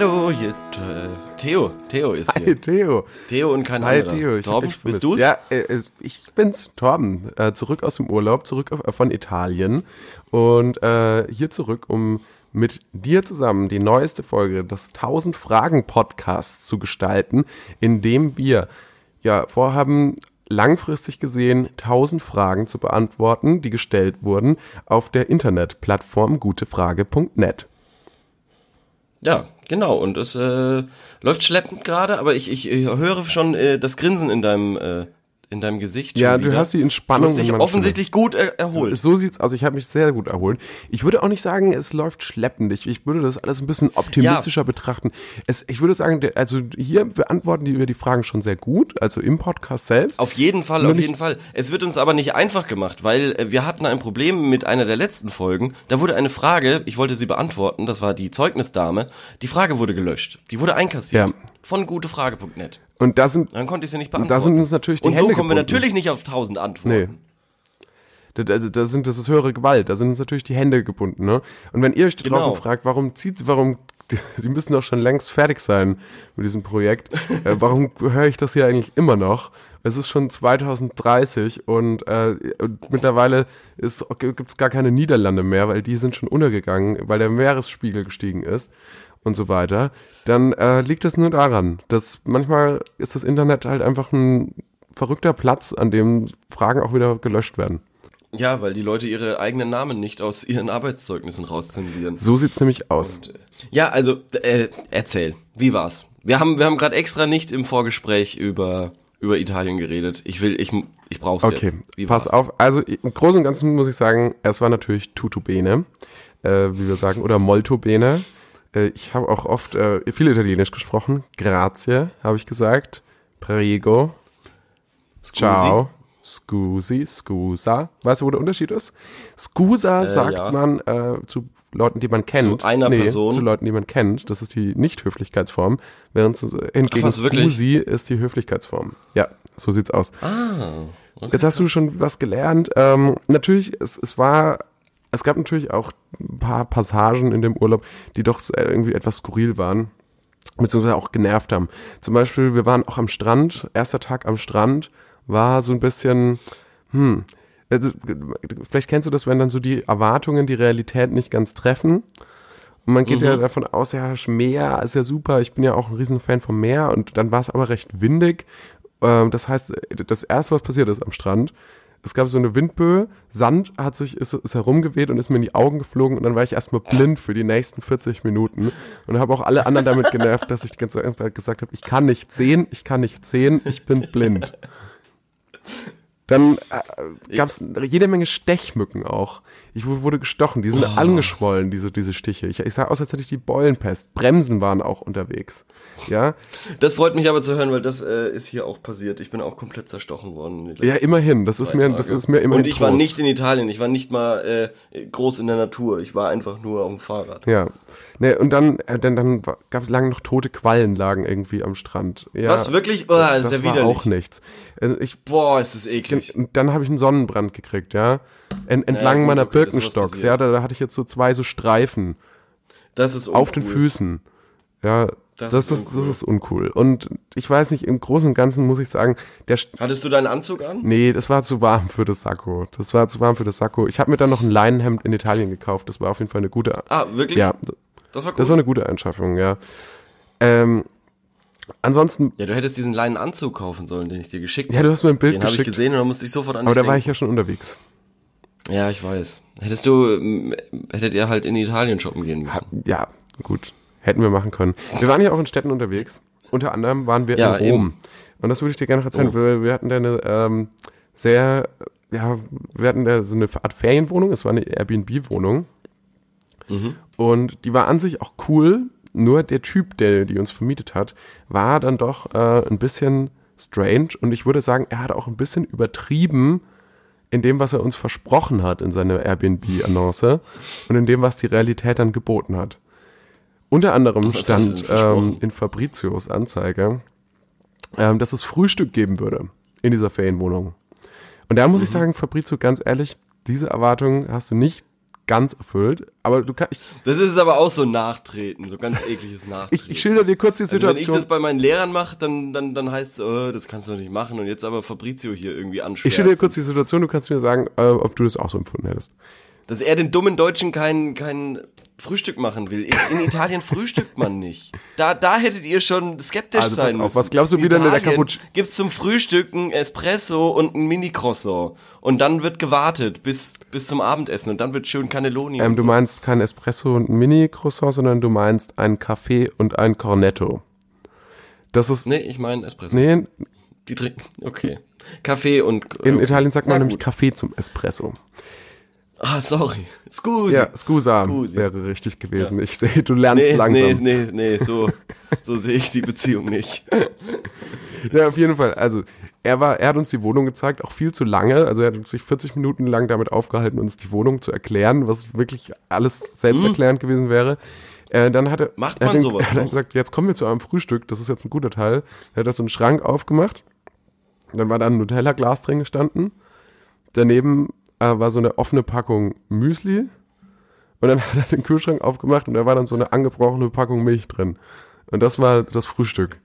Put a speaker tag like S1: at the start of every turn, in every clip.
S1: Hallo, hier ist äh, Theo. Theo ist hier.
S2: Hi Theo.
S1: Theo und kein
S2: Hi
S1: anderer.
S2: Theo. Ich
S1: Torben, bist du's?
S2: Ja, äh, ich bin's, Torben. Äh, zurück aus dem Urlaub, zurück auf, von Italien und äh, hier zurück, um mit dir zusammen die neueste Folge des 1000 Fragen Podcasts zu gestalten, in dem wir ja vorhaben, langfristig gesehen 1000 Fragen zu beantworten, die gestellt wurden auf der Internetplattform gutefrage.net.
S1: Ja, genau. Und es äh, läuft schleppend gerade, aber ich, ich äh, höre schon äh, das Grinsen in deinem äh, in deinem Gesicht.
S2: Ja, du hast die
S1: Du
S2: Entspannung.
S1: hast dich offensichtlich gut er erholt.
S2: So sieht's aus. Ich habe mich sehr gut erholt. Ich würde auch nicht sagen, es läuft schleppend. Ich, ich würde das alles ein bisschen optimistischer betrachten. Es, ich würde sagen, also hier beantworten die wir die Fragen schon sehr gut, also im Podcast selbst.
S1: Auf jeden Fall,
S2: Nur
S1: auf jeden Fall. Es wird uns aber nicht einfach gemacht, weil äh, wir hatten ein Problem mit einer der letzten Folgen. Da wurde eine Frage, ich wollte sie beantworten, das war die Zeugnisdame. Die Frage wurde gelöscht. Die wurde einkassiert.
S2: Ja.
S1: Von gutefrage.net.
S2: Und da sind,
S1: Dann konnte ich sie nicht beantworten.
S2: da sind uns natürlich die
S1: Und so
S2: Hände
S1: kommen wir natürlich nicht auf 1000
S2: nee.
S1: Antworten.
S2: Da, da, da sind, das ist höhere Gewalt. Da sind uns natürlich die Hände gebunden, ne? Und wenn ihr euch da
S1: Genau.
S2: draußen fragt, warum zieht, warum, Sie müssen doch schon längst fertig sein mit diesem Projekt. äh, warum höre ich das hier eigentlich immer noch? Es ist schon 2030 und, äh, und mittlerweile gibt es gar keine Niederlande mehr, weil die sind schon untergegangen, weil der Meeresspiegel gestiegen ist und so weiter. Dann äh, liegt es nur daran, dass manchmal ist das Internet halt einfach ein verrückter Platz, an dem Fragen auch wieder gelöscht werden.
S1: Ja, weil die Leute ihre eigenen Namen nicht aus ihren Arbeitszeugnissen rauszensieren.
S2: So sieht's nämlich aus.
S1: Und, äh, ja, also äh, erzähl, wie war's? Wir haben wir haben gerade extra nicht im Vorgespräch über über Italien geredet. Ich will ich ich brauch's
S2: Okay,
S1: jetzt. Wie
S2: pass auf. Also im Großen und Ganzen muss ich sagen, es war natürlich tutto bene, äh, wie wir sagen, oder molto bene. Äh, ich habe auch oft äh, viel Italienisch gesprochen. Grazie, habe ich gesagt. Prego.
S1: Scusi?
S2: Ciao. Scusi, scusa. Weißt du, wo der Unterschied ist? Scusa sagt
S1: ja.
S2: man äh, zu Leuten, die man kennt.
S1: Zu einer Person?
S2: Zu Leuten, die man kennt. Das ist die Nicht-Höflichkeitsform. Während zu, hingegen
S1: Ach?
S2: Scusi ist die Höflichkeitsform. Ja, so sieht's aus.
S1: Ah, okay.
S2: Jetzt hast du schon was gelernt. Ähm, natürlich, es, es war, es gab natürlich auch ein paar Passagen in dem Urlaub, die doch irgendwie etwas skurril waren, beziehungsweise auch genervt haben. Zum Beispiel, wir waren auch am Strand, erster Tag am Strand, war so ein bisschen, hm, also, vielleicht kennst du das, wenn dann so die Erwartungen die Realität nicht ganz treffen. Und man geht ja davon aus, ja, das Meer ist ja super, ich bin ja auch ein Riesenfan vom Meer und dann war es aber recht windig. Ähm, das heißt, das erste, was passiert ist am Strand, es gab so eine Windböe, Sand hat sich, ist, ist herumgeweht und ist mir in die Augen geflogen und dann war ich erstmal blind für die nächsten 40 Minuten und habe auch alle anderen damit genervt, dass ich die ganze Zeit gesagt habe, ich kann nicht sehen, ich kann nicht sehen, ich bin blind. Dann äh, gab es jede Menge Stechmücken auch. Ich wu- wurde gestochen, die sind angeschwollen, diese, diese Stiche. Ich, ich sah aus, als hätte ich die Beulenpest. Bremsen waren auch unterwegs. Ja,
S1: Das freut mich aber zu hören, weil das äh, ist hier auch passiert. Ich bin auch komplett zerstochen worden.
S2: ja immerhin. Das ist mir,
S1: Tage.
S2: das ist mir immerhin
S1: Und ich war
S2: Trost.
S1: nicht in Italien. Ich war nicht mal äh, groß in der Natur. Ich war einfach nur auf dem Fahrrad.
S2: Ja. Ne, und dann, äh, dann, dann gab es lange noch tote Quallen lagen irgendwie am Strand. Ja,
S1: Was wirklich? Oh, das ist
S2: das
S1: ja
S2: war
S1: widerlich.
S2: auch nichts. Äh, Ich
S1: Boah, ist das eklig.
S2: Und dann habe ich einen Sonnenbrand gekriegt, ja. En, entlang
S1: Ja, gut,
S2: meiner
S1: okay, ist
S2: Birkenstocks, ja, da, da hatte ich jetzt so zwei so Streifen
S1: Das ist
S2: auf den
S1: uncool.
S2: Füßen. Ja,
S1: Das
S2: das,
S1: ist
S2: ist, das
S1: uncool.
S2: ist uncool. Und ich weiß nicht, im Großen und Ganzen muss ich sagen, der, St-
S1: Hattest du deinen Anzug an?
S2: nee, das war zu warm für das Sakko. Das war zu warm für das Sakko. Ich habe mir dann noch ein Leinenhemd in Italien gekauft. Das war auf jeden Fall eine gute,
S1: Ah, wirklich?
S2: ja,
S1: Das war cool.
S2: das war eine gute Einschaffung, ja. Ähm, ansonsten,
S1: ja, du hättest diesen kleinen Anzug kaufen sollen, den ich dir geschickt
S2: ja, du hast mir ein Bild
S1: Den habe ich
S2: geschickt,
S1: gesehen und dann musste ich sofort an
S2: aber da war ich ja schon unterwegs.
S1: Ja, ich weiß. Hättest du, hättet ihr halt in Italien shoppen gehen müssen.
S2: Ja, gut. Hätten wir machen können. Wir waren ja auch in Städten unterwegs. Unter anderem waren wir
S1: Ja,
S2: in Rom.
S1: eben.
S2: Und das würde ich dir gerne noch erzählen.
S1: Oh.
S2: Wir, wir hatten da eine ähm, sehr, ja, wir hatten da so eine Art Ferienwohnung. Es war eine Airbnb-Wohnung.
S1: Mhm.
S2: Und die war an sich auch cool. Nur der Typ, der die uns vermietet hat, war dann doch äh, ein bisschen strange. Und ich würde sagen, er hat auch ein bisschen übertrieben in dem, was er uns versprochen hat in seiner Airbnb-Annonce und in dem, was die Realität dann geboten hat. Unter anderem
S1: er
S2: stand ähm, in Fabrizios Anzeige, ähm, dass es Frühstück geben würde in dieser Ferienwohnung. Und da muss ich
S1: Mhm.
S2: sagen, Fabrizio, ganz ehrlich, diese Erwartung hast du nicht ganz erfüllt, aber du kannst,
S1: Das ist aber auch so ein Nachtreten, so ganz ekliges Nachtreten.
S2: ich, ich schilder dir kurz die
S1: also wenn ich
S2: Situation.
S1: das bei meinen Lehrern mache, dann, dann, dann heißt es, oh, das kannst du nicht machen. Und jetzt aber Fabrizio hier irgendwie anschwärzen.
S2: ich schilder dir kurz die Situation, du kannst mir sagen, äh, ob du das auch so empfunden hättest.
S1: Dass er den dummen Deutschen kein, kein Frühstück machen will. In, in Italien frühstückt man nicht. Da, da hättet ihr schon skeptisch
S2: Also
S1: sein
S2: auf,
S1: müssen.
S2: was glaubst du, wie denn der Cappucc-
S1: gibt's zum Frühstück ein Espresso und ein Mini-Croissant. Und dann wird gewartet bis, bis zum Abendessen. Und dann wird schön Cannelloni
S2: Ähm, du
S1: so.
S2: meinst kein Espresso und ein Mini-Croissant, sondern du meinst ein Kaffee und ein Cornetto. Das ist,
S1: Nee, ich meine Espresso.
S2: nee,
S1: Die trinken, okay. Kaffee und...
S2: in
S1: okay.
S2: Italien sagt man nämlich
S1: gut.
S2: Kaffee zum Espresso.
S1: Ah, sorry. Scusi.
S2: Ja, Scusa
S1: Scusi.
S2: wäre richtig gewesen. Ich sehe, du lernst
S1: Nee,
S2: langsam.
S1: nee, nee, nee, so, so sehe ich die Beziehung nicht.
S2: Ja, auf jeden Fall. Also, er war, er hat uns die Wohnung gezeigt, auch viel zu lange. Also, er hat sich 40 Minuten lang damit aufgehalten, uns die Wohnung zu erklären, was wirklich alles selbsterklärend gewesen wäre. Äh, dann hat er,
S1: Hm. Macht
S2: er hat
S1: man
S2: dann-
S1: sowas
S2: hat er gesagt, jetzt kommen wir zu einem Frühstück, das ist jetzt ein guter Teil. Er hat da so einen Schrank aufgemacht. Dann war da ein Nutella-Glas drin gestanden. Daneben war so eine offene Packung Müsli. Und dann hat er den Kühlschrank aufgemacht und da war dann so eine angebrochene Packung Milch drin. Und das war das Frühstück.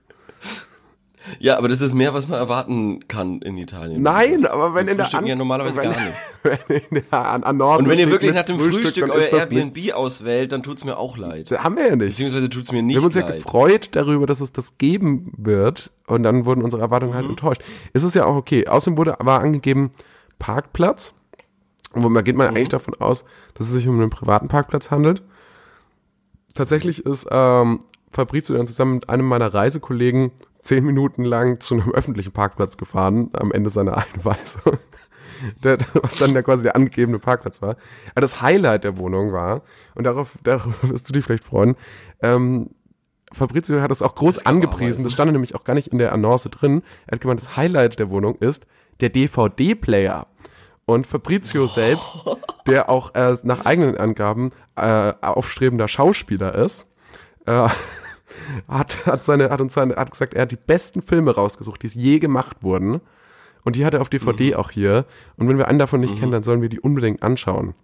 S1: Ja, aber das ist mehr, was man erwarten kann in Italien.
S2: Nein, aber wenn in der An
S1: ja normalerweise
S2: wenn,
S1: gar nichts.
S2: wenn der an, an
S1: Und wenn ihr wirklich nach dem Frühstück,
S2: dann
S1: euer
S2: das nicht-
S1: Airbnb auswählt, dann tut's mir auch leid.
S2: Das haben wir ja nicht.
S1: Beziehungsweise tut's mir nicht
S2: Wir haben uns ja
S1: leid.
S2: gefreut darüber, dass es das geben wird und dann wurden unsere Erwartungen
S1: Mhm.
S2: halt enttäuscht. Es ist ja auch okay. Außerdem wurde war angegeben Parkplatz, wo man geht man
S1: Mhm.
S2: eigentlich davon aus, dass es sich um einen privaten Parkplatz handelt. Tatsächlich ist ähm, Fabrizio dann zusammen mit einem meiner Reisekollegen zehn Minuten lang zu einem öffentlichen Parkplatz gefahren am Ende seiner Einweisung. Der, was dann ja quasi der angegebene Parkplatz war. Aber das Highlight der Wohnung war, und darauf, darüber wirst du dich vielleicht freuen, ähm, Fabrizio hat es auch groß
S1: man
S2: angepriesen, das stand nämlich auch gar nicht in der Annonce drin. Er hat gemeint, das Highlight der Wohnung ist der DVD-Player. Und Fabrizio selbst, der auch äh, nach eigenen Angaben äh, aufstrebender Schauspieler ist, äh, hat, hat, seine, hat uns seine, hat gesagt, er hat die besten Filme rausgesucht, die es je gemacht wurden. Und die hat er auf DVD auch hier. Und wenn wir einen davon nicht kennen, dann sollen wir die unbedingt anschauen.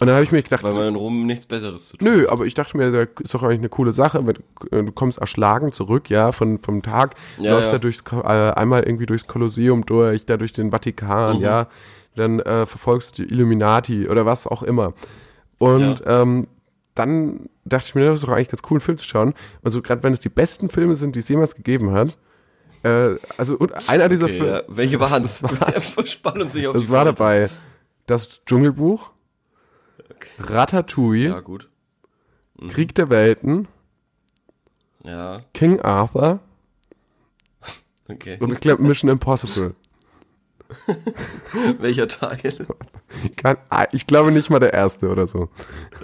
S2: Und dann habe ich mir gedacht,
S1: Weil man in Rom nichts Besseres zu tun
S2: Nö, aber ich dachte mir, das ist doch eigentlich eine coole Sache. wenn Du kommst erschlagen zurück, ja, von, vom Tag,
S1: Ja,
S2: läufst
S1: ja.
S2: da durchs, äh, einmal irgendwie durchs Kolosseum durch, da durch den
S1: Mhm.
S2: Vatikan, ja, dann äh, verfolgst du die Illuminati oder was auch immer. Und ähm, dann dachte ich mir, das ist doch eigentlich ganz cool, einen Film zu schauen. Also gerade wenn es die besten Filme sind, die es jemals gegeben hat. Äh, also und einer dieser
S1: Okay,
S2: Filme,
S1: ja. Welche waren
S2: Das
S1: es? Spann uns nicht auf
S2: das war dabei das Dschungelbuch, Ratatouille,
S1: Ja, gut.
S2: Krieg der Welten,
S1: Ja,
S2: King Arthur
S1: okay.
S2: und ich glaube Mission Impossible.
S1: Welcher Teil?
S2: Kein, ah, ich glaube nicht mal der erste oder so.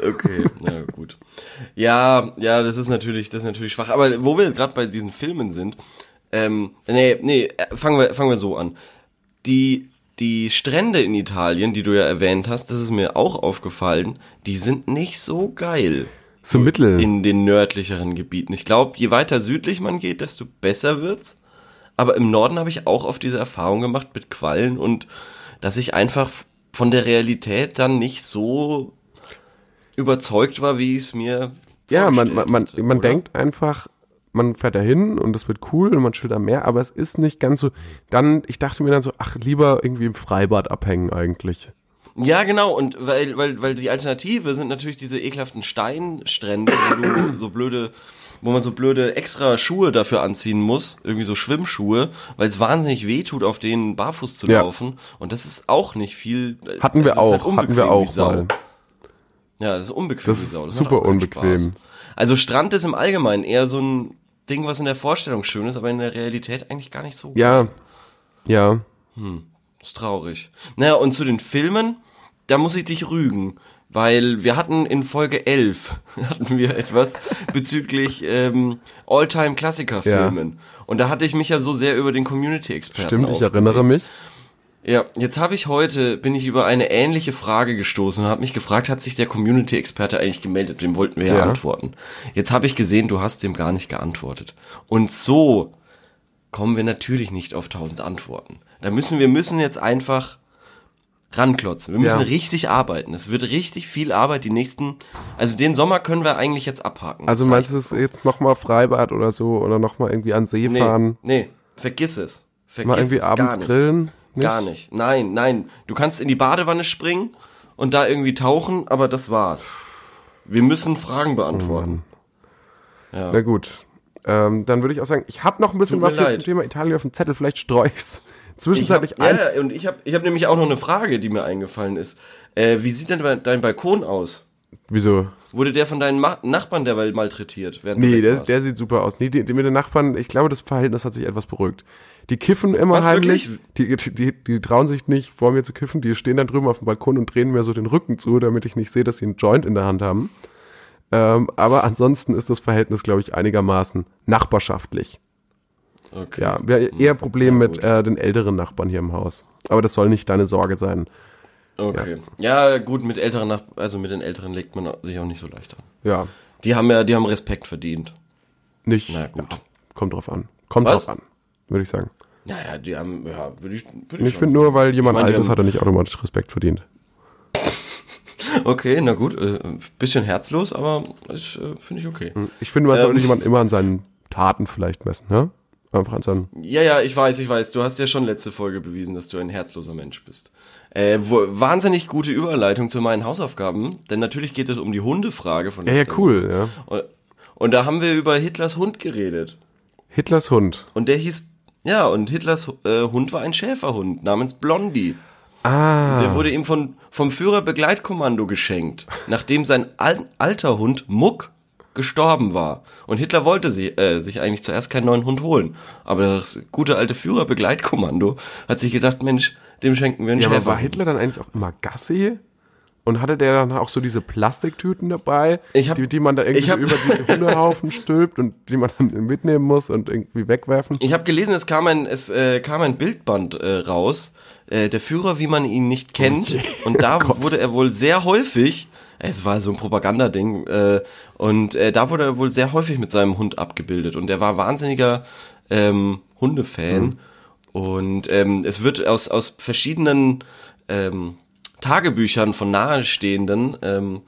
S1: Okay, na gut. Ja, ja, das ist natürlich, das ist natürlich schwach. Aber wo wir gerade bei diesen Filmen sind, ähm, nee, nee, äh, fangen wir, fangen wir so an. Die, die Strände in Italien, die du ja erwähnt hast, das ist mir auch aufgefallen, die sind nicht so geil
S2: So mittel.
S1: in den nördlicheren Gebieten. Ich glaube, je weiter südlich man geht, desto besser wird's. Aber im Norden habe ich auch oft diese Erfahrung gemacht mit Quallen und dass ich einfach von der Realität dann nicht so überzeugt war, wie es mir
S2: ja, man, man, man, man denkt einfach, man fährt dahin und es wird cool und man chillt am Meer, aber es ist nicht ganz so. Dann, ich dachte mir dann so, ach, lieber irgendwie im Freibad abhängen eigentlich.
S1: Ja, genau, und weil, weil, weil die Alternative sind natürlich diese ekelhaften Steinstrände, wo du so blöde, wo man so blöde extra Schuhe dafür anziehen muss, irgendwie so Schwimmschuhe, weil es wahnsinnig weh tut, auf denen barfuß zu
S2: Ja.
S1: laufen. Und das ist auch nicht viel.
S2: Hatten wir
S1: das halt
S2: auch, hatten
S1: unbequem
S2: wir auch mal.
S1: Ja, das ist unbequem
S2: Das ist
S1: Sau. macht
S2: super unbequem.
S1: Spaß. Also Strand ist im Allgemeinen eher so ein Ding, was in der Vorstellung schön ist, aber in der Realität eigentlich gar nicht so.
S2: Ja, ja.
S1: Ist traurig. Naja, und zu den Filmen, da muss ich dich rügen. Weil wir hatten in Folge 11 hatten wir etwas bezüglich ähm, All-Time-Klassiker-Filmen. Und da hatte ich mich ja so sehr über den Community-Experten
S2: Stimmt, ich erinnere mich.
S1: Ja, jetzt habe ich heute, bin ich über eine ähnliche Frage gestoßen und habe mich gefragt, hat sich der Community-Experte eigentlich gemeldet? Dem wollten wir ja,
S2: Ja.
S1: antworten. Jetzt habe ich gesehen, du hast dem gar nicht geantwortet. Und so kommen wir natürlich nicht auf tausend Antworten. Da müssen wir müssen jetzt einfach ranklotzen. Wir müssen
S2: Ja.
S1: richtig arbeiten. Es wird richtig viel Arbeit die nächsten, also den Sommer können wir eigentlich jetzt abhaken.
S2: Also
S1: Das
S2: meinst du es jetzt nochmal Freibad oder so oder nochmal irgendwie an See
S1: nee,
S2: fahren?
S1: nee, vergiss es. Vergiss
S2: Mal irgendwie abends
S1: gar nicht. Gar nicht. Nein, nein. Du kannst in die Badewanne springen und da irgendwie tauchen, aber das war's. Wir müssen Fragen beantworten. ja.
S2: Na gut. Ähm, dann würde ich auch sagen, ich habe noch ein bisschen
S1: Tut
S2: was hier zum Thema Italien auf dem Zettel, vielleicht streue ich's
S1: Ich hab,
S2: zwischenzeitlich ein.
S1: ja, und ich habe ich hab nämlich auch noch eine Frage, die mir eingefallen ist. Äh, wie sieht denn dein- Balkon aus?
S2: Wieso?
S1: Wurde der von deinen Ma Nachbarn derweil malträtiert? Während
S2: Nee, der, der sieht super aus. Nee, die, die mit den Nachbarn, ich glaube, das Verhältnis hat sich etwas beruhigt. Die kiffen immer
S1: Was,
S2: heimlich. Die, die, die trauen sich nicht, vor mir zu kiffen. Die stehen dann drüben auf dem Balkon und drehen mir so den Rücken zu, damit ich nicht sehe, dass sie einen Joint in der Hand haben. Ähm, aber ansonsten ist das Verhältnis, glaube ich, einigermaßen nachbarschaftlich.
S1: okay.
S2: Ja, wir haben eher Probleme
S1: Ja,
S2: mit äh, den älteren Nachbarn hier im Haus. Aber das soll nicht deine Sorge sein.
S1: Okay. Ja, gut, mit älteren Nach also mit den älteren legt man sich auch nicht so leicht an.
S2: Ja,
S1: Die haben ja, die haben Respekt verdient.
S2: nicht.
S1: Na gut.
S2: Ja, kommt drauf an. Kommt
S1: Was?
S2: drauf an, würde ich sagen.
S1: Naja, die haben, ja, würde ich, würde
S2: Ich finde nur, weil jemand
S1: Ich meine, die
S2: alt ist, hat er nicht automatisch Respekt verdient.
S1: Okay, na gut, äh, bisschen herzlos, aber äh, finde ich okay.
S2: Ich finde, man
S1: Ähm.
S2: sollte jemand immer an seinen Taten vielleicht messen, ne? Einfach an seinen.
S1: Ja, ja, ich weiß, ich weiß. Du hast ja schon letzte Folge bewiesen, dass du ein herzloser Mensch bist. Äh, wo, wahnsinnig gute Überleitung zu meinen Hausaufgaben, denn natürlich geht es um die Hundefrage von
S2: Ja, ja, cool, ja.
S1: Und, und da haben wir über Hitlers Hund geredet.
S2: Hitlers Hund.
S1: Und der hieß, ja, und Hitlers äh, Hund war ein Schäferhund namens Blondie.
S2: Ah.
S1: Der wurde ihm von, vom Führerbegleitkommando geschenkt, nachdem sein al alter Hund Muck gestorben war. Und Hitler wollte sie, äh, sich eigentlich zuerst keinen neuen Hund holen. Aber das gute alte Führerbegleitkommando hat sich gedacht, Mensch, dem schenken wir einen
S2: Ja, aber
S1: Schäfer.
S2: war Hitler dann eigentlich auch immer Gassi? Und hatte der dann auch so diese Plastiktüten dabei,
S1: hab-
S2: die, die man da irgendwie so über diese Hundehaufen stülpt und die man dann mitnehmen muss und irgendwie wegwerfen?
S1: Ich habe gelesen, es kam ein, es äh, kam ein Bildband äh, raus, äh, der Führer, wie man ihn nicht kennt. Und da wurde er wohl sehr häufig, es war so ein Propagandading, äh, und äh, da wurde er wohl sehr häufig mit seinem Hund abgebildet. Und er war wahnsinniger ähm, Hundefan. Und ähm, es wird aus, aus verschiedenen ähm, Tagebüchern von Nahestehenden ähm,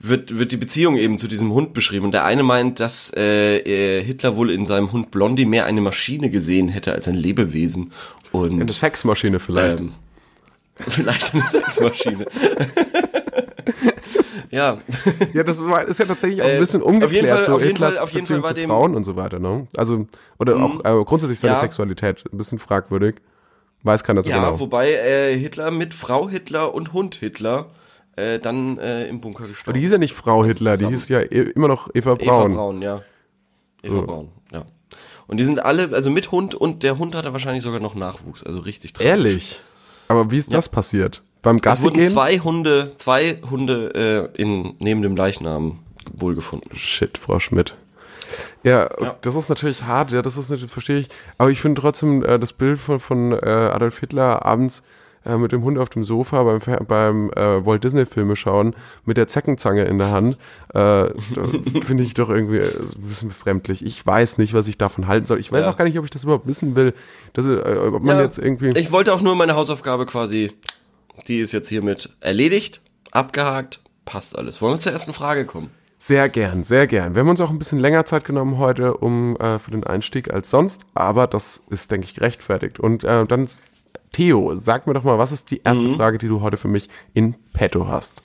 S1: wird, wird die Beziehung eben zu diesem Hund beschrieben. Und der eine meint, dass äh, äh, Hitler wohl in seinem Hund Blondie mehr eine Maschine gesehen hätte als ein Lebewesen. Und
S2: Eine Sexmaschine vielleicht.
S1: ähm, vielleicht eine Sexmaschine. ja,
S2: Ja, das war, ist ja tatsächlich auch ein
S1: Äh,
S2: bisschen
S1: jeden
S2: umgeklärt,
S1: Fall-
S2: so Hitlers
S1: Fall- auf jeden
S2: Beziehung
S1: Fall
S2: zu Frauen und so weiter, ne? Also, oder auch äh, grundsätzlich seine
S1: Ja.
S2: Sexualität, ein bisschen fragwürdig. Weiß keiner so
S1: ja
S2: genau.
S1: wobei äh, Hitler mit Frau Hitler und Hund Hitler äh, dann äh, im Bunker
S2: Aber
S1: gestorben
S2: die hieß ja nicht Frau Hitler, die
S1: zusammen.
S2: hieß ja e- immer noch Eva
S1: Eva
S2: Braun.
S1: Braun, ja. Eva
S2: So.
S1: Braun, ja. Und die sind alle, also mit Hund und der Hund hatte wahrscheinlich sogar noch Nachwuchs, also richtig tragisch.
S2: Ehrlich? Aber wie ist das passiert? Beim
S1: Es
S2: Gassi
S1: wurden
S2: gehen?
S1: zwei Hunde, zwei Hunde äh, in, neben dem Leichnam wohlgefunden.
S2: Shit, Frau Schmidt. Ja,
S1: Ja.
S2: das ist natürlich hart, ja, das ist natürlich, verstehe ich. Aber ich finde trotzdem äh, das Bild von, von äh, Adolf Hitler abends äh, mit dem Hund auf dem Sofa beim, beim äh, Walt Disney Filme schauen, mit der Zeckenzange in der Hand, äh, finde ich doch irgendwie äh, ein bisschen befremdlich. Ich weiß nicht, was ich davon halten soll. Ich weiß
S1: Ja.
S2: auch gar nicht, ob ich das überhaupt wissen will. Dass, ob man
S1: Ja,
S2: jetzt irgendwie.
S1: Ich wollte auch nur meine Hausaufgabe quasi, die ist jetzt hiermit erledigt, abgehakt, passt alles. Wollen wir zur ersten Frage kommen?
S2: Sehr gern, sehr gern. Wir haben uns auch ein bisschen länger Zeit genommen heute um äh, für den Einstieg als sonst, aber das ist, denke ich, gerechtfertigt. Und äh, dann, Theo, sag mir doch mal, was ist die erste Frage, die du heute für mich in petto hast?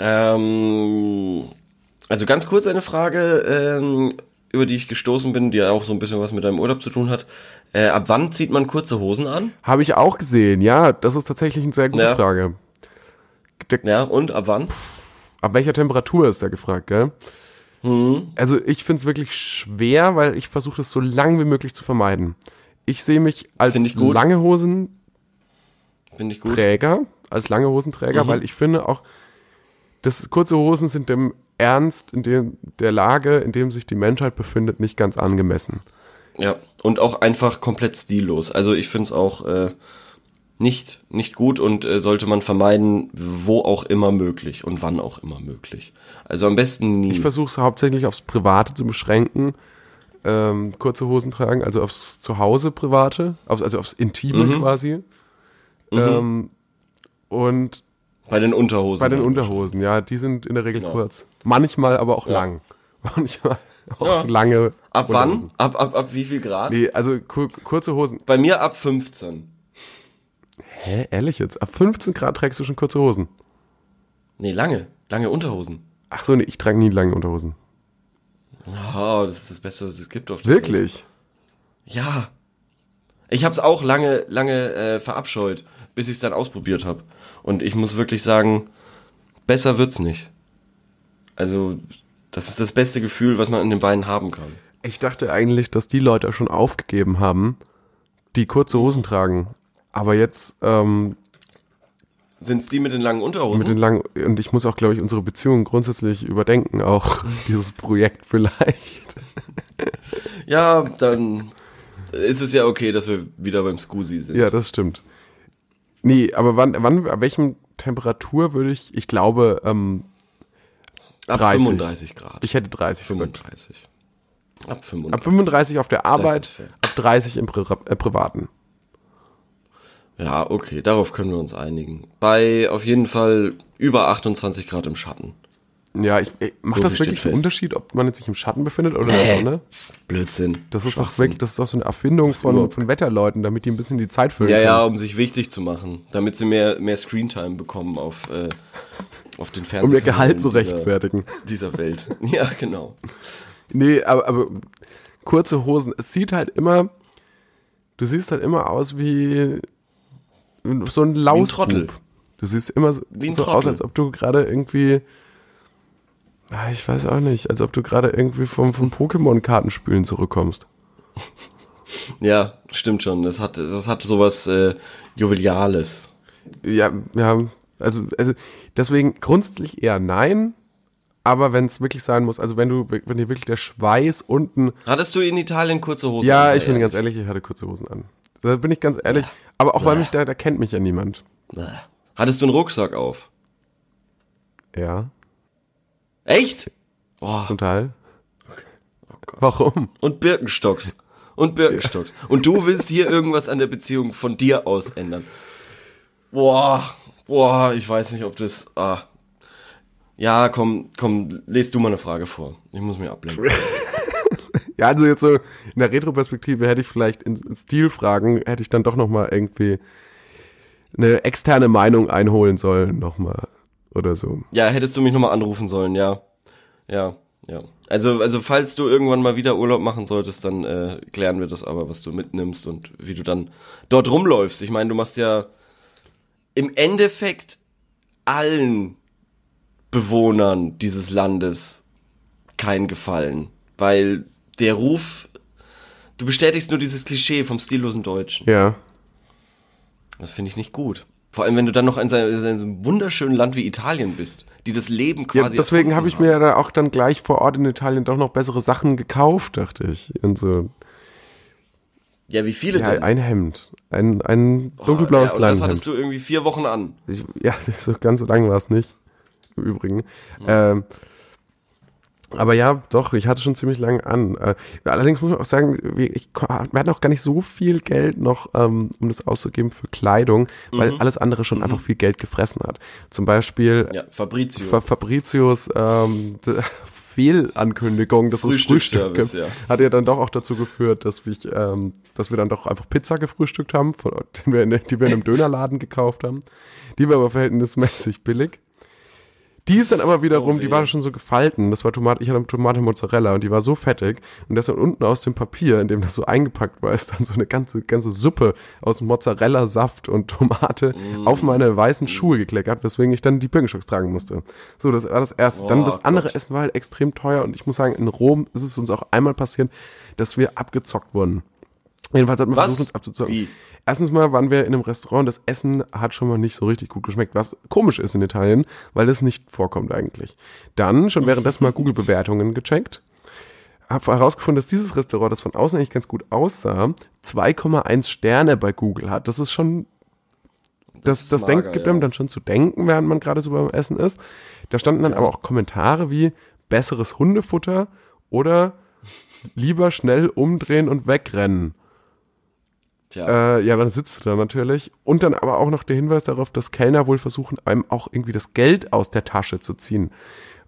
S1: Ähm, also ganz kurz eine Frage, ähm, über die ich gestoßen bin, die ja auch so ein bisschen was mit deinem Urlaub zu tun hat. Äh, ab wann zieht man kurze Hosen an?
S2: Habe ich auch gesehen, ja, das ist tatsächlich eine sehr gute
S1: Ja.
S2: Frage. Der,
S1: Ja, und ab wann?
S2: Ab welcher Temperatur ist der gefragt, gell?
S1: Hm.
S2: Also ich finde es wirklich schwer, weil ich versuche das so lang wie möglich zu vermeiden. Ich sehe mich als
S1: Find ich gut.
S2: lange Hosen
S1: Finde ich gut.
S2: Träger, als lange Hosenträger, weil ich finde auch, dass kurze Hosen sind dem Ernst in dem, der Lage, in dem sich die Menschheit befindet, nicht ganz angemessen.
S1: Ja, und auch einfach komplett stillos. Also ich finde es auch äh, nicht, nicht gut und äh, sollte man vermeiden, wo auch immer möglich und wann auch immer möglich. Also am besten nie.
S2: Ich versuche es hauptsächlich aufs Private zu beschränken, ähm, kurze Hosen tragen, also aufs Zuhause Private, aufs, also aufs Intime quasi. Ähm, Und
S1: Bei den Unterhosen.
S2: bei den Unterhosen, ja, die sind in der Regel
S1: Ja.
S2: kurz. Manchmal aber auch
S1: Ja.
S2: lang. Manchmal auch
S1: Ja.
S2: lange.
S1: Ab wann? Ab, ab, ab wie viel Grad?
S2: Nee, also kur kurze Hosen.
S1: Bei mir ab 15.
S2: Hä, ehrlich jetzt? Ab 15 Grad trägst du schon kurze Hosen.
S1: Nee, lange. Lange Unterhosen.
S2: Ach so, nee, ich trage nie lange Unterhosen.
S1: Oh, das ist das Beste, was es gibt auf der Welt.
S2: Wirklich?
S1: Ja. Ich habe es auch lange, lange äh, verabscheut, bis ich es dann ausprobiert habe. Und ich muss wirklich sagen, besser wird's nicht. Also, das ist das beste Gefühl, was man an den Beinen haben kann.
S2: Ich dachte eigentlich, dass die Leute schon aufgegeben haben, die kurze Hosen tragen. Aber jetzt ähm,
S1: Sind's die mit den langen
S2: mit
S1: Unterhosen?
S2: den langen und ich muss auch, glaube ich, unsere Beziehung grundsätzlich überdenken, auch dieses Projekt vielleicht.
S1: ja, dann ist es ja okay, dass wir wieder beim Scusi sind.
S2: Ja, das stimmt. Nee, aber wann, wann, ab welchem Temperatur würde ich, ich glaube, ähm,
S1: Ab
S2: 30.
S1: 35 Grad.
S2: ich hätte 30 gesagt.
S1: 35. Ab 35.
S2: Ab 35 auf der Arbeit, ab 30 im Pri äh, Privaten.
S1: Ja, okay, darauf können wir uns einigen. Bei auf jeden Fall über 28 Grad im Schatten.
S2: Ja, ich, ich macht
S1: So
S2: das wirklich einen. Unterschied, ob man jetzt sich im Schatten befindet oder in
S1: Nee.
S2: der Sonne?
S1: Blödsinn.
S2: Das ist doch wirklich, das ist doch so eine Erfindung von, von Wetterleuten, damit die ein bisschen die Zeit füllen
S1: Ja,
S2: können.
S1: ja, um sich wichtig zu machen, damit sie mehr, mehr Screentime bekommen auf, äh, auf den Fernsehen.
S2: Um ihr Gehalt zu rechtfertigen.
S1: Dieser Welt. Ja, genau.
S2: Nee, aber, aber kurze Hosen, es sieht halt immer, du siehst halt immer aus wie so ein Lausbub.
S1: Trottel.
S2: Du siehst immer so,
S1: Wie ein
S2: so aus, als ob du gerade irgendwie, ah, ich weiß auch nicht, als ob du gerade irgendwie vom, vom Pokémon-Kartenspielen zurückkommst.
S1: Ja, stimmt schon. Das hat, das hat sowas äh, Joviales.
S2: Ja, ja, also, also deswegen grundsätzlich eher nein, aber wenn es wirklich sein muss, also wenn du, wenn dir wirklich der Schweiß unten
S1: Hattest du in Italien kurze Hosen?
S2: Ja,
S1: an,
S2: ich bin
S1: Alter?
S2: ganz ehrlich, ich hatte kurze Hosen an. Da bin ich ganz ehrlich. Aber auch weil mich da, da kennt mich ja niemand.
S1: Bäh. Hattest du einen Rucksack auf?
S2: Ja,
S1: Echt? Boah.
S2: zum Teil.
S1: Oh Gott.
S2: Warum?
S1: Und Birkenstocks. Und Birkenstocks. Und du willst hier irgendwas an der Beziehung von dir aus ändern. Boah, boah, ich weiß nicht, ob das. Ah. Ja, komm, komm, lest du mal eine Frage vor. Ich muss mich ablenken.
S2: Ja, also jetzt so in der Retro-Perspektive hätte ich vielleicht in, in Stilfragen, hätte ich dann doch nochmal irgendwie eine externe Meinung einholen sollen, nochmal. Oder so.
S1: Ja, hättest du mich nochmal anrufen sollen, ja. Ja, ja. Also, also falls du irgendwann mal wieder Urlaub machen solltest, dann äh, klären wir das aber, was du mitnimmst und wie du dann dort rumläufst. Ich meine, du machst ja im Endeffekt allen Bewohnern dieses Landes keinen Gefallen, weil der Ruf, du bestätigst nur dieses Klischee vom stillosen Deutschen.
S2: Ja.
S1: Das finde ich nicht gut. Vor allem, wenn du dann noch in so in so einem wunderschönen Land wie Italien bist, die das Leben
S2: ja
S1: quasi.
S2: deswegen
S1: erfunden
S2: habe ich mir da auch dann gleich vor Ort in Italien doch noch bessere Sachen gekauft, dachte ich. Und so,
S1: Ja, wie viele
S2: ja,
S1: denn?
S2: ein Hemd. Ein, ein
S1: Oh,
S2: dunkelblaues
S1: ja, und das hattest du irgendwie vier Wochen an.
S2: Ich, ja, so ganz so lang war es nicht. Im Übrigen. Ähm, aber ja, doch, ich hatte schon ziemlich lang an. Äh, allerdings muss man auch sagen, wir, ich, wir hatten auch gar nicht so viel Geld noch, ähm, um das auszugeben für Kleidung, weil
S1: Mhm.
S2: alles andere schon einfach viel Geld gefressen hat. Zum Beispiel
S1: Ja, Fabrizio.
S2: Fa Fabricios ähm, Fehlankündigung, dass es Frühstück gibt,
S1: ja.
S2: hat ja dann doch auch dazu geführt, dass, ich, ähm, dass wir dann doch einfach Pizza gefrühstückt haben, von, die, wir in, die wir in einem Dönerladen gekauft haben. Die war aber verhältnismäßig billig. Die ist dann aber wiederum,
S1: Oh
S2: die war schon so gefalten. Das war Tomate, ich hatte Tomate Mozzarella und die war so fettig. Und das dann unten aus dem Papier, in dem das so eingepackt war, ist dann so eine ganze, ganze Suppe aus Mozzarella, Saft und Tomate
S1: Mm.
S2: auf meine weißen Schuhe gekleckert, weswegen ich dann die Birkenstocks tragen musste. So, das war das erste. dann
S1: Oh
S2: das andere
S1: Gott.
S2: Essen war halt extrem teuer und ich muss sagen, in Rom ist es uns auch einmal passiert, dass wir abgezockt wurden. Jedenfalls hat man
S1: Was?
S2: versucht, uns abzuzocken.
S1: Wie?
S2: Erstens mal waren wir in einem Restaurant, das Essen hat schon mal nicht so richtig gut geschmeckt, was komisch ist in Italien, weil das nicht vorkommt eigentlich. Dann schon währenddessen mal Google-Bewertungen gecheckt. Habe herausgefunden, dass dieses Restaurant, das von außen eigentlich ganz gut aussah, 2,1 Sterne bei Google hat. Das ist schon, das,
S1: ist
S2: das,
S1: mager,
S2: denkt, gibt
S1: ja.
S2: einem dann schon zu denken, während man gerade so beim Essen ist. Da standen dann aber auch Kommentare wie besseres Hundefutter oder lieber schnell umdrehen und wegrennen. Äh, ja, dann sitzt du da natürlich. Und dann aber auch noch der Hinweis darauf, dass Kellner wohl versuchen, einem auch irgendwie das Geld aus der Tasche zu ziehen.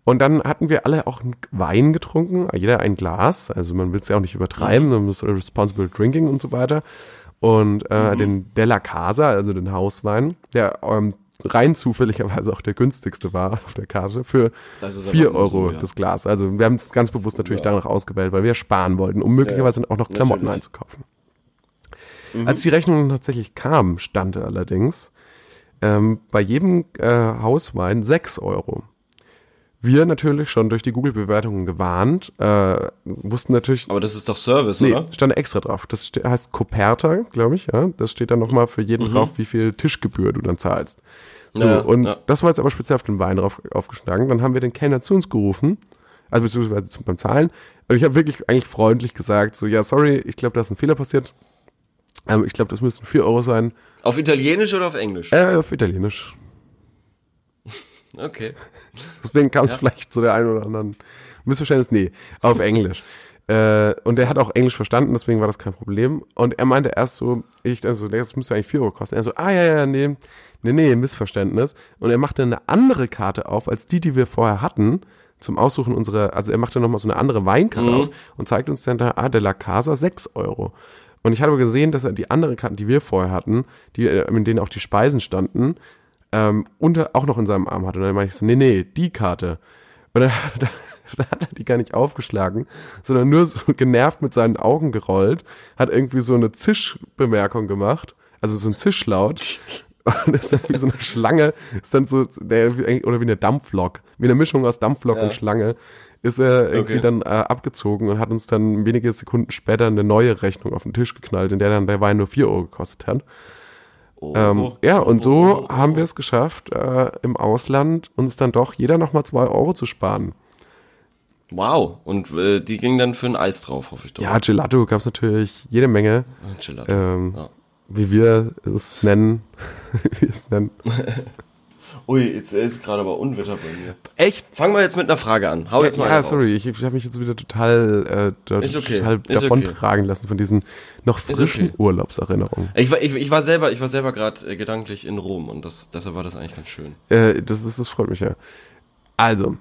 S2: Und dann hatten wir alle auch Wein getrunken, jeder ein Glas. Also man will es ja auch nicht übertreiben, man muss responsible drinking und so weiter. Und äh, mhm. den Della Casa, also den Hauswein, der ähm, rein zufälligerweise auch der günstigste war auf der Karte für vier Euro so, ja. das Glas. Also wir haben es ganz bewusst natürlich ja. danach ausgewählt, weil wir sparen wollten, um möglicherweise ja, auch noch Klamotten natürlich. einzukaufen. Mhm. Als die Rechnung tatsächlich kam, stand allerdings ähm, bei jedem äh, Hauswein sechs Euro wir natürlich schon durch die Google-Bewertungen gewarnt, äh, wussten natürlich.
S1: Aber das ist doch Service,
S2: nee,
S1: oder?
S2: stand extra drauf. Das heißt Coperta, glaube ich, ja. Das steht dann nochmal für jeden mhm. drauf, wie viel Tischgebühr du dann zahlst. So, ja, und ja. das war jetzt aber speziell auf den Wein drauf aufgeschlagen. Dann haben wir den Kellner zu uns gerufen, also beziehungsweise beim Zahlen. Und ich habe wirklich eigentlich freundlich gesagt, so, ja, sorry, ich glaube, da ist ein Fehler passiert. Ähm, ich glaube, das müssten vier Euro sein.
S1: Auf Italienisch oder auf Englisch?
S2: Äh, auf Italienisch.
S1: Okay.
S2: Deswegen kam es ja. vielleicht zu der einen oder anderen Missverständnis. Nee, auf Englisch. Äh, und er hat auch Englisch verstanden, deswegen war das kein Problem. Und er meinte erst so, ich also, das müsste eigentlich 4 Euro kosten. Er so, ah ja, ja, nee, nee, nee, Missverständnis. Und er machte eine andere Karte auf, als die, die wir vorher hatten, zum Aussuchen unserer, also er machte nochmal so eine andere Weinkarte mhm. auf und zeigt uns dann da, ah, de la Casa 6 Euro. Und ich habe gesehen, dass er die anderen Karten, die wir vorher hatten, die, äh, in denen auch die Speisen standen, ähm, unter, auch noch in seinem Arm hatte. Und dann meinte ich so, nee, nee, die Karte. Und dann, dann, dann hat er die gar nicht aufgeschlagen, sondern nur so genervt mit seinen Augen gerollt, hat irgendwie so eine Zischbemerkung gemacht, also so ein Zischlaut. Und ist dann wie so eine Schlange, ist dann so, der, oder wie eine Dampflok, wie eine Mischung aus Dampflok ja. und Schlange, ist er irgendwie okay. dann äh, abgezogen und hat uns dann wenige Sekunden später eine neue Rechnung auf den Tisch geknallt, in der dann der Wein nur 4 Euro gekostet hat. Oh, ähm, oh, ja, und so oh, haben wir es geschafft, äh, im Ausland uns dann doch jeder nochmal zwei Euro zu sparen.
S1: Wow, und äh, die ging dann für ein Eis drauf, hoffe ich doch.
S2: Ja, Gelato gab es natürlich jede Menge. Gelato, ähm, ja. Wie wir es nennen. wie wir es nennen.
S1: Ui, jetzt ist gerade aber Unwetter bei mir.
S2: Echt?
S1: Fangen wir jetzt mit einer Frage an. Hau jetzt mal
S2: Ja, sorry, ich, ich habe mich jetzt wieder total, äh, okay. total davontragen okay. lassen von diesen noch frischen okay. Urlaubserinnerungen.
S1: Ich war, ich, ich war selber, ich war selber gerade äh, gedanklich in Rom und das, deshalb war das eigentlich ganz schön.
S2: Äh, das ist, das freut mich ja. Also,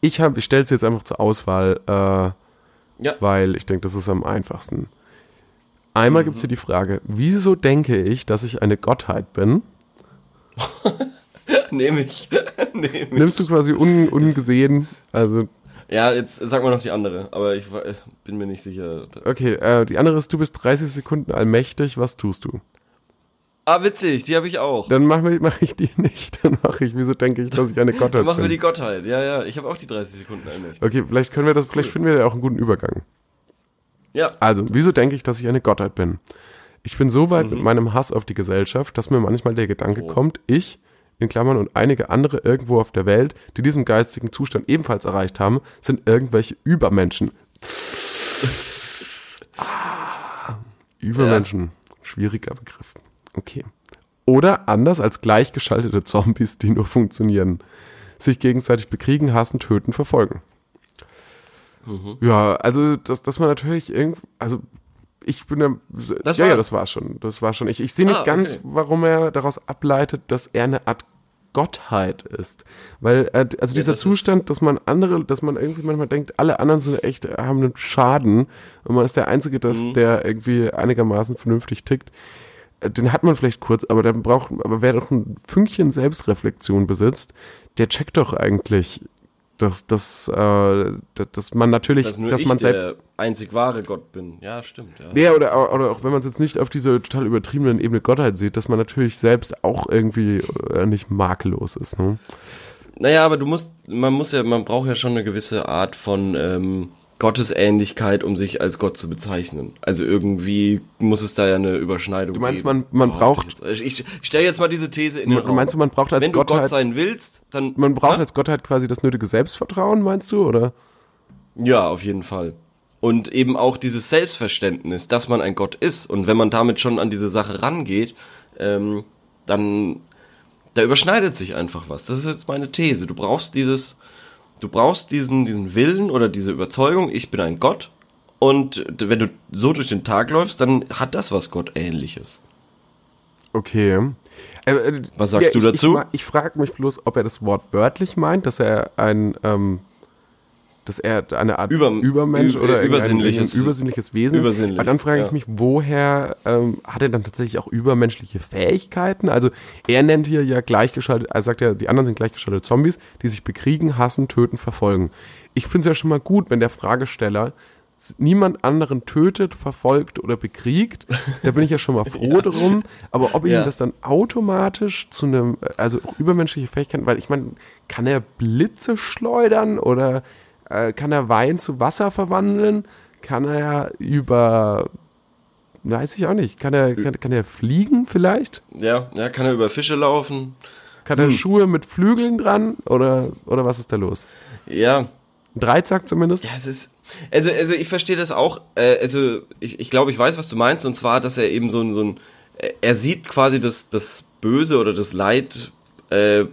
S2: ich habe, ich stelle es jetzt einfach zur Auswahl, äh, ja. weil ich denke, das ist am einfachsten. Einmal mhm. gibt es hier die Frage, wieso denke ich, dass ich eine Gottheit bin?
S1: Nehme ich.
S2: Nehm ich. Nimmst du quasi un, ungesehen, also.
S1: Ja, jetzt sag mal noch die andere, aber ich bin mir nicht sicher.
S2: Okay, äh, die andere ist, du bist 30 Sekunden allmächtig, was tust du?
S1: Ah, witzig, die habe ich auch.
S2: Dann mache mach ich die nicht. Dann mache ich, wieso denke ich, dass ich eine Gottheit bin? Dann
S1: machen wir die Gottheit, ja, ja. Ich habe auch die 30 Sekunden allmächtig.
S2: Okay, vielleicht können wir das, cool. vielleicht finden wir da auch einen guten Übergang.
S1: Ja.
S2: Also, wieso denke ich, dass ich eine Gottheit bin? Ich bin so weit mhm. mit meinem Hass auf die Gesellschaft, dass mir manchmal der Gedanke oh. kommt, ich, in Klammern und einige andere irgendwo auf der Welt, die diesen geistigen Zustand ebenfalls erreicht haben, sind irgendwelche Übermenschen. ah, Übermenschen. Ja. Schwieriger Begriff. Okay. Oder anders als gleichgeschaltete Zombies, die nur funktionieren. Sich gegenseitig bekriegen, hassen, töten, verfolgen. Mhm. Ja, also, dass, dass man natürlich irgendwie, also ich bin ja, das ja, ja, das war schon, das war schon. Ich, ich sehe nicht ah, ganz, okay. warum er daraus ableitet, dass er eine Art Gottheit ist. Weil, äh, also dieser Zustand, dass man andere, dass man irgendwie manchmal denkt, alle anderen sind echt, haben einen Schaden und man ist der Einzige, dass mhm. der irgendwie einigermaßen vernünftig tickt. Äh, den hat man vielleicht kurz, aber dann braucht, aber wer doch ein Fünkchen Selbstreflexion besitzt, der checkt doch eigentlich, dass, dass, äh, dass man natürlich, dass,
S1: dass
S2: man
S1: selbst der einzig wahre Gott bin. Ja, stimmt. Ja,
S2: ja oder, oder auch wenn man es jetzt nicht auf diese total übertriebenen Ebene Gottheit sieht, dass man natürlich selbst auch irgendwie äh, nicht makellos ist. Ne?
S1: Naja, aber du musst, man muss ja, man braucht ja schon eine gewisse Art von ähm, Gottesähnlichkeit, um sich als Gott zu bezeichnen. Also irgendwie muss es da ja eine Überschneidung
S2: geben. Du meinst, geben. man, man oh, braucht...
S1: Ich, ich, stelle jetzt mal diese These in den
S2: Raum. Meinst du, man braucht als
S1: Wenn
S2: Gottheit...
S1: Du Gott sein willst, dann...
S2: Man braucht ja? als Gottheit quasi das nötige Selbstvertrauen, meinst du, oder?
S1: Ja, auf jeden Fall. Und eben auch dieses Selbstverständnis, dass man ein Gott ist. Und wenn man damit schon an diese Sache rangeht, ähm, dann... Da überschneidet sich einfach was. Das ist jetzt meine These. Du brauchst dieses Du brauchst diesen, diesen Willen oder diese Überzeugung, ich bin ein Gott Und wenn du so durch den Tag läufst, dann hat das was Gottähnliches.
S2: Okay. Äh, äh,
S1: Was sagst du
S2: ich,
S1: dazu?
S2: Ich, ich frage mich bloß, ob er das Wort wörtlich meint, dass er ein, ähm, dass er eine Art
S1: Über-
S2: Übermensch oder
S1: übersinnliches-
S2: ein übersinnliches Wesen ist.
S1: übersinnlich,
S2: Aber dann frage ich
S1: ja.
S2: mich, woher ähm, hat er dann tatsächlich auch übermenschliche Fähigkeiten? Also er nennt hier ja gleichgeschaltet, er sagt ja, die anderen sind gleichgeschaltete Zombies, die sich bekriegen, hassen, töten, verfolgen. Ich finde es ja schon mal gut, wenn der Fragesteller niemand anderen tötet, verfolgt oder bekriegt. Da bin ich ja schon mal froh drum. Aber ob ihm
S1: Ja.
S2: das dann automatisch zu einem, also auch übermenschliche Fähigkeiten, weil ich meine, kann er Blitze schleudern oder äh, kann er Wein zu Wasser verwandeln? Kann er über, weiß ich auch nicht, kann er, kann, kann er fliegen vielleicht?
S1: Ja, ja, kann er über Fische laufen?
S2: Kann
S1: Hm.
S2: er Schuhe mit Flügeln dran oder, oder was ist da los?
S1: Ja,
S2: Ein Dreizack zumindest?
S1: Ja, es ist, also, also ich verstehe das auch, äh, also ich, ich glaube, ich weiß, was du meinst, und zwar, dass er eben so ein, so ein, er sieht quasi das, das Böse oder das Leid, äh,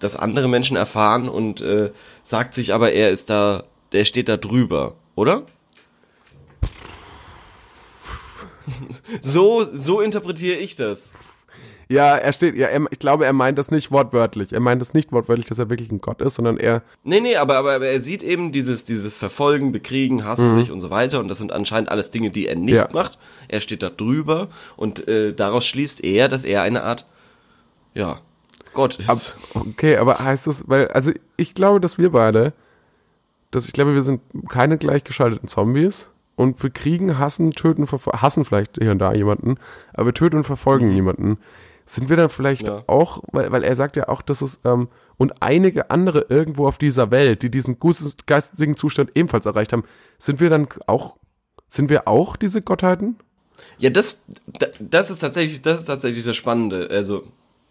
S1: das andere Menschen erfahren und äh, sagt sich aber, er ist da, der steht da drüber, oder? so, so interpretiere ich das.
S2: Ja, er steht, ja, er, ich glaube, er meint das nicht wortwörtlich. Er meint das nicht wortwörtlich, dass er wirklich ein Gott ist, sondern er,
S1: Nee, nee, aber, aber, aber er sieht eben dieses, dieses Verfolgen, Bekriegen, Hassen sich und so weiter. Und das sind anscheinend alles Dinge, die er nicht
S2: Mhm. Ja.
S1: macht. Er steht da drüber und äh, daraus schließt er, dass er eine Art, ja, Gott ist.
S2: Ab, okay, aber heißt das, weil, also ich glaube, dass wir beide, dass ich glaube, wir sind keine gleichgeschalteten Zombies und bekriegen, hassen, töten, verfol- hassen vielleicht hier und da jemanden, aber wir töten und verfolgen niemanden. Sind wir dann vielleicht
S1: Ja.
S2: auch, weil, weil er sagt ja auch, dass es, ähm, und einige andere irgendwo auf dieser Welt, die diesen geistigen Zustand ebenfalls erreicht haben, sind wir dann auch, sind wir auch diese Gottheiten?
S1: Ja, das, da- das ist tatsächlich, das ist tatsächlich das Spannende. Also,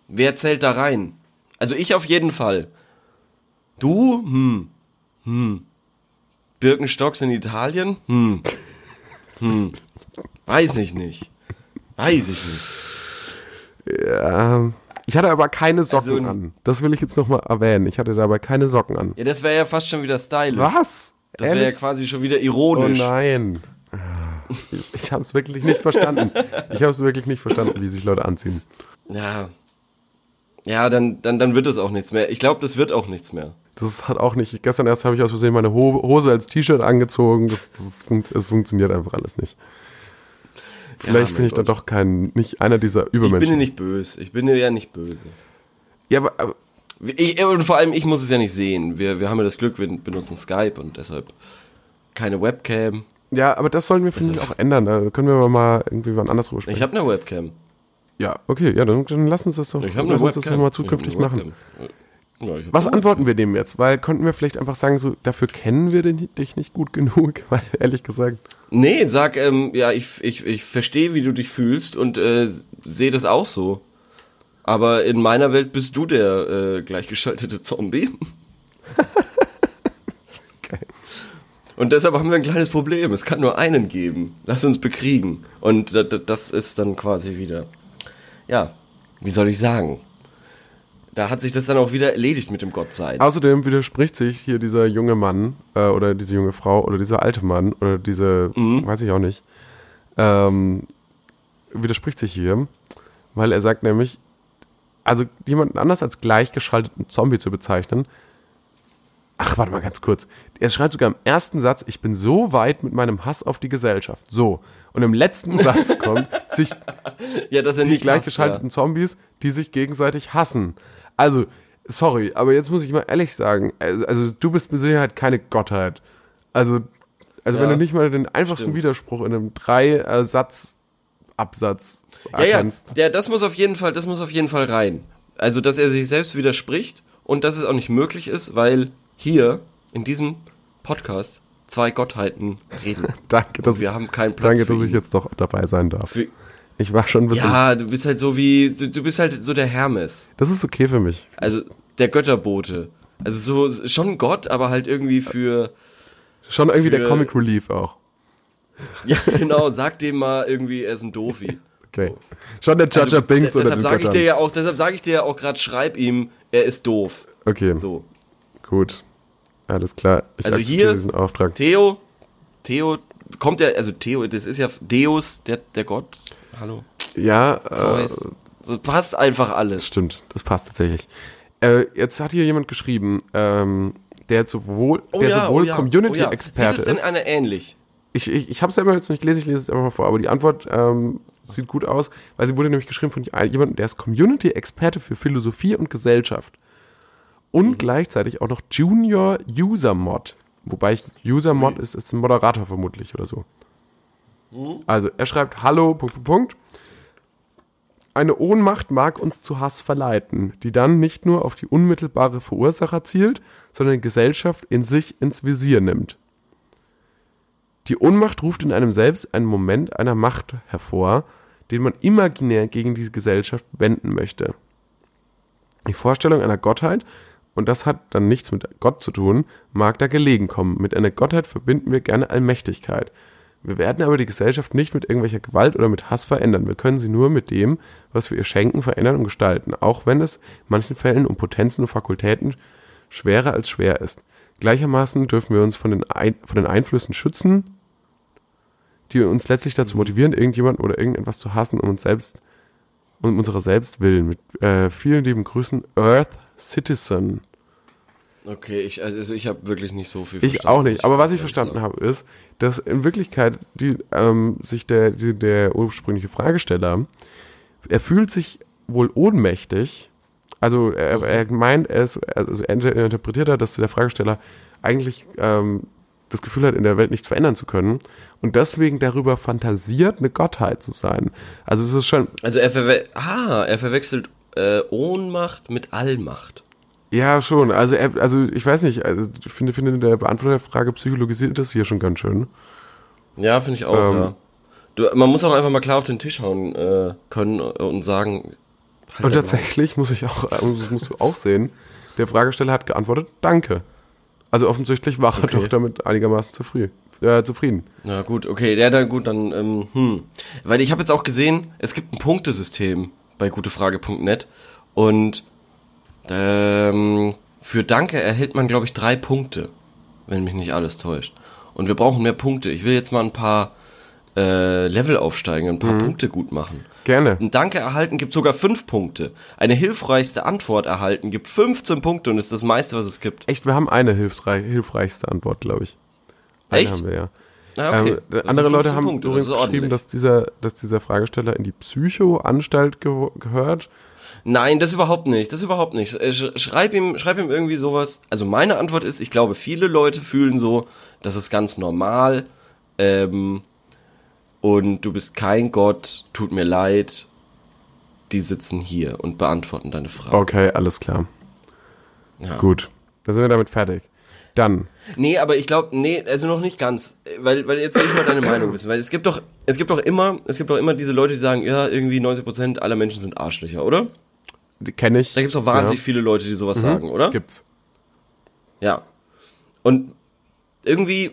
S1: wer zählt da rein? Also ich auf jeden Fall. Du? Hm. Hm. Birkenstocks in Italien? Hm. Hm. Weiß ich nicht. Weiß ich nicht.
S2: Ja, ich hatte aber keine Socken
S1: Also-
S2: an. Das will ich jetzt nochmal erwähnen. Ich hatte dabei keine Socken an.
S1: Ja, das wäre ja fast schon wieder stylisch.
S2: Was?
S1: Das wäre ja quasi schon wieder
S2: Oh
S1: ironisch.
S2: nein. Ich, ich habe es wirklich nicht verstanden. Ich habe es wirklich nicht verstanden, wie sich Leute anziehen.
S1: ja. Ja, dann, dann, dann wird es auch nichts mehr. Ich glaube, das wird auch nichts mehr.
S2: Das hat auch nicht. Gestern erst habe ich aus Versehen meine Ho Hose als T-Shirt angezogen. Das, das, funkt, das funktioniert einfach alles nicht. Vielleicht
S1: mein
S2: bin ich dann
S1: Gott.
S2: doch kein, nicht einer dieser
S1: Ich bin
S2: Übermenschen.
S1: dir nicht böse. Ich bin dir ja nicht böse.
S2: ja, aber, aber
S1: Ich, und vor allem, ich muss es ja nicht sehen. Wir, wir haben ja das Glück, wir benutzen Skype und deshalb keine Webcam.
S2: ja, aber das sollten wir finde ich auch ändern. Da können wir aber mal irgendwie wann anders drüber sprechen.
S1: Ich habe eine Webcam.
S2: Ja, okay, ja, dann, dann lass uns das doch,
S1: Ich
S2: lass uns das doch mal zukünftig machen.
S1: Ja,
S2: Was antworten wir dem jetzt? Weil konnten wir vielleicht einfach sagen, so dafür kennen wir dich nicht gut genug, weil ehrlich gesagt.
S1: Nee, sag, ähm, ja, ich, ich, ich verstehe, wie du dich fühlst und äh, sehe das auch so. Aber in meiner Welt bist du der äh, gleichgeschaltete Zombie.
S2: Okay.
S1: Und deshalb haben wir ein kleines Problem. Es kann nur einen geben. Lass uns bekriegen. Und da- da- das ist dann quasi wieder, ja, wie soll ich sagen? Da hat sich das dann auch wieder erledigt mit dem Gottsein.
S2: Außerdem widerspricht sich hier dieser junge Mann äh, oder diese junge Frau oder dieser alte Mann oder diese, weiß ich auch nicht, ähm, widerspricht sich hier, weil er sagt nämlich, also jemanden anders als gleichgeschalteten Zombie zu bezeichnen. Ach, warte mal ganz kurz. Er schreibt sogar im ersten Satz, ich bin so weit mit meinem Hass auf die Gesellschaft. So. Und im letzten Satz kommt, sich
S1: Ja,
S2: die gleichgeschalteten Zombies, die sich gegenseitig hassen. Also, sorry, aber jetzt muss ich mal ehrlich sagen, also, also du bist mit Sicherheit keine Gottheit. Also, also wenn
S1: Ja,
S2: du nicht mal den einfachsten
S1: stimmt.
S2: Widerspruch in einem Drei-Satz-Absatz
S1: Ja, ja,
S2: erkennst.
S1: ja, das muss auf jeden Fall, das muss auf jeden Fall rein. Also, dass er sich selbst widerspricht und dass es auch nicht möglich ist, weil hier in diesem Podcast zwei Gottheiten reden.
S2: Danke, dass,
S1: wir haben keinen Platz
S2: danke, dass ich
S1: ihn.
S2: jetzt doch dabei sein darf.
S1: Für,
S2: Ich war schon ein bisschen.
S1: ja, du bist halt so wie, du, du bist halt so der Hermes.
S2: Das ist okay für mich.
S1: Also der Götterbote. Also so schon Gott, aber halt irgendwie für
S2: Schon irgendwie der
S1: Für-
S2: Comic Relief auch.
S1: ja genau, sag dem mal irgendwie, er ist ein Doofi.
S2: Okay. Schon der Judge
S1: Also,
S2: Binks
S1: de-
S2: oder
S1: deshalb sage ich dir ja auch, deshalb sage ich dir ja auch gerade, schreib ihm, er ist doof.
S2: Okay,
S1: So.
S2: gut. Alles klar. Ich
S1: Also hier-
S2: diesen Auftrag.
S1: Theo, Theo, kommt ja, also Theo, das ist ja Deus, der, der Gott. Hallo.
S2: Ja, äh,
S1: Zeus. Das passt einfach alles.
S2: stimmt, das passt tatsächlich. Äh, jetzt hat hier jemand geschrieben, ähm, der sowohl, der sowohl Community-Experte
S1: Sieht es denn einer ähnlich?
S2: Ich, ich, ich habe es selber jetzt nicht gelesen, ich lese es einfach mal vor, aber die Antwort ähm, sieht gut aus, weil sie wurde nämlich geschrieben von jemandem, der ist Community-Experte für Philosophie und Gesellschaft. Und gleichzeitig auch noch Junior User Mod. Wobei ich User Mod ist, ist ein Moderator vermutlich oder so. Also er schreibt Hallo, Punkt, Punkt, Punkt. Eine Ohnmacht mag uns zu Hass verleiten, die dann nicht nur auf die unmittelbare Verursacher zielt, sondern die Gesellschaft in sich ins Visier nimmt. Die Ohnmacht ruft in einem selbst einen Moment einer Macht hervor, den man imaginär gegen diese Gesellschaft wenden möchte. Die Vorstellung einer Gottheit, und das hat dann nichts mit Gott zu tun, mag da gelegen kommen. Mit einer Gottheit verbinden wir gerne Allmächtigkeit. Wir werden aber die Gesellschaft nicht mit irgendwelcher Gewalt oder mit Hass verändern. Wir können sie nur mit dem, was wir ihr schenken, verändern und gestalten, auch wenn es in manchen Fällen um Potenzen und Fakultäten schwerer als schwer ist. Gleichermaßen dürfen wir uns von den, Ein von den Einflüssen schützen, die uns letztlich dazu motivieren, irgendjemanden oder irgendetwas zu hassen, um uns selbst, um unserer selbst willen. Mit äh, vielen lieben Grüßen, Earth Citizen.
S1: Okay, ich, also ich habe wirklich nicht so viel
S2: Ich auch nicht. Aber was ich verstanden habe, ist, dass in Wirklichkeit die, ähm, sich der, die, der ursprüngliche Fragesteller, er fühlt sich wohl ohnmächtig. Also er, er meint, er, ist, also er interpretiert hat, dass der Fragesteller eigentlich ähm, das Gefühl hat, in der Welt nichts verändern zu können und deswegen darüber fantasiert, eine Gottheit zu sein. Also es ist schon,
S1: Also er, verwe ah, er verwechselt äh, Ohnmacht mit Allmacht.
S2: Ja schon, also also ich weiß nicht, also ich finde, finde der Beantworter der Frage psychologisiert das hier schon ganz schön.
S1: Ja, finde ich auch,
S2: Ähm.
S1: ja. Du, man muss auch einfach mal klar auf den Tisch hauen äh, können und sagen. halt
S2: Und tatsächlich muss ich auch, äh, das musst du auch sehen, der Fragesteller hat geantwortet, danke. Also offensichtlich war er
S1: Okay.
S2: doch damit einigermaßen zufrieden. Äh, zufrieden.
S1: Na gut, okay, ja, dann gut, dann, ähm, hm. Weil ich habe jetzt auch gesehen, es gibt ein Punktesystem bei gutefrage.net und ähm, für Danke erhält man, glaube ich, drei Punkte, wenn mich nicht alles täuscht. Und wir brauchen mehr Punkte. Ich will jetzt mal ein paar äh, Level aufsteigen, ein paar
S2: Mhm.
S1: Punkte gut machen.
S2: Gerne.
S1: Ein Danke erhalten gibt sogar fünf Punkte. Eine hilfreichste Antwort erhalten gibt 15 Punkte und ist das meiste, was es gibt.
S2: Echt, wir haben eine hilfreich, hilfreichste Antwort, glaube ich. Eine
S1: Echt?
S2: haben wir ja.
S1: Ah, okay.
S2: Ähm, andere Leute
S1: 15
S2: haben
S1: Punkte,
S2: übrigens
S1: das
S2: geschrieben, dass dieser, dass dieser Fragesteller in die Psychoanstalt ge gehört.
S1: Nein, das überhaupt nicht. Das überhaupt nicht. Sch- Schreib ihm, schreib ihm irgendwie sowas. Also meine Antwort ist, ich glaube, viele Leute fühlen so, das ist ganz normal. Ähm, und du bist kein Gott, tut mir leid. Die sitzen hier und beantworten deine Frage.
S2: Okay, alles klar.
S1: Ja.
S2: Gut. Dann sind wir damit fertig. Dann.
S1: Nee, aber ich glaube, nee, also noch nicht ganz. Weil, weil jetzt will ich mal deine Meinung wissen. Weil es gibt doch, es gibt doch immer, es gibt doch immer diese Leute, die sagen, ja, irgendwie 90% aller Menschen sind Arschlöcher, oder?
S2: Die kenne ich.
S1: Da gibt's doch wahnsinnig
S2: ja.
S1: viele Leute, die sowas sagen, oder?
S2: Gibt's.
S1: Ja. Und irgendwie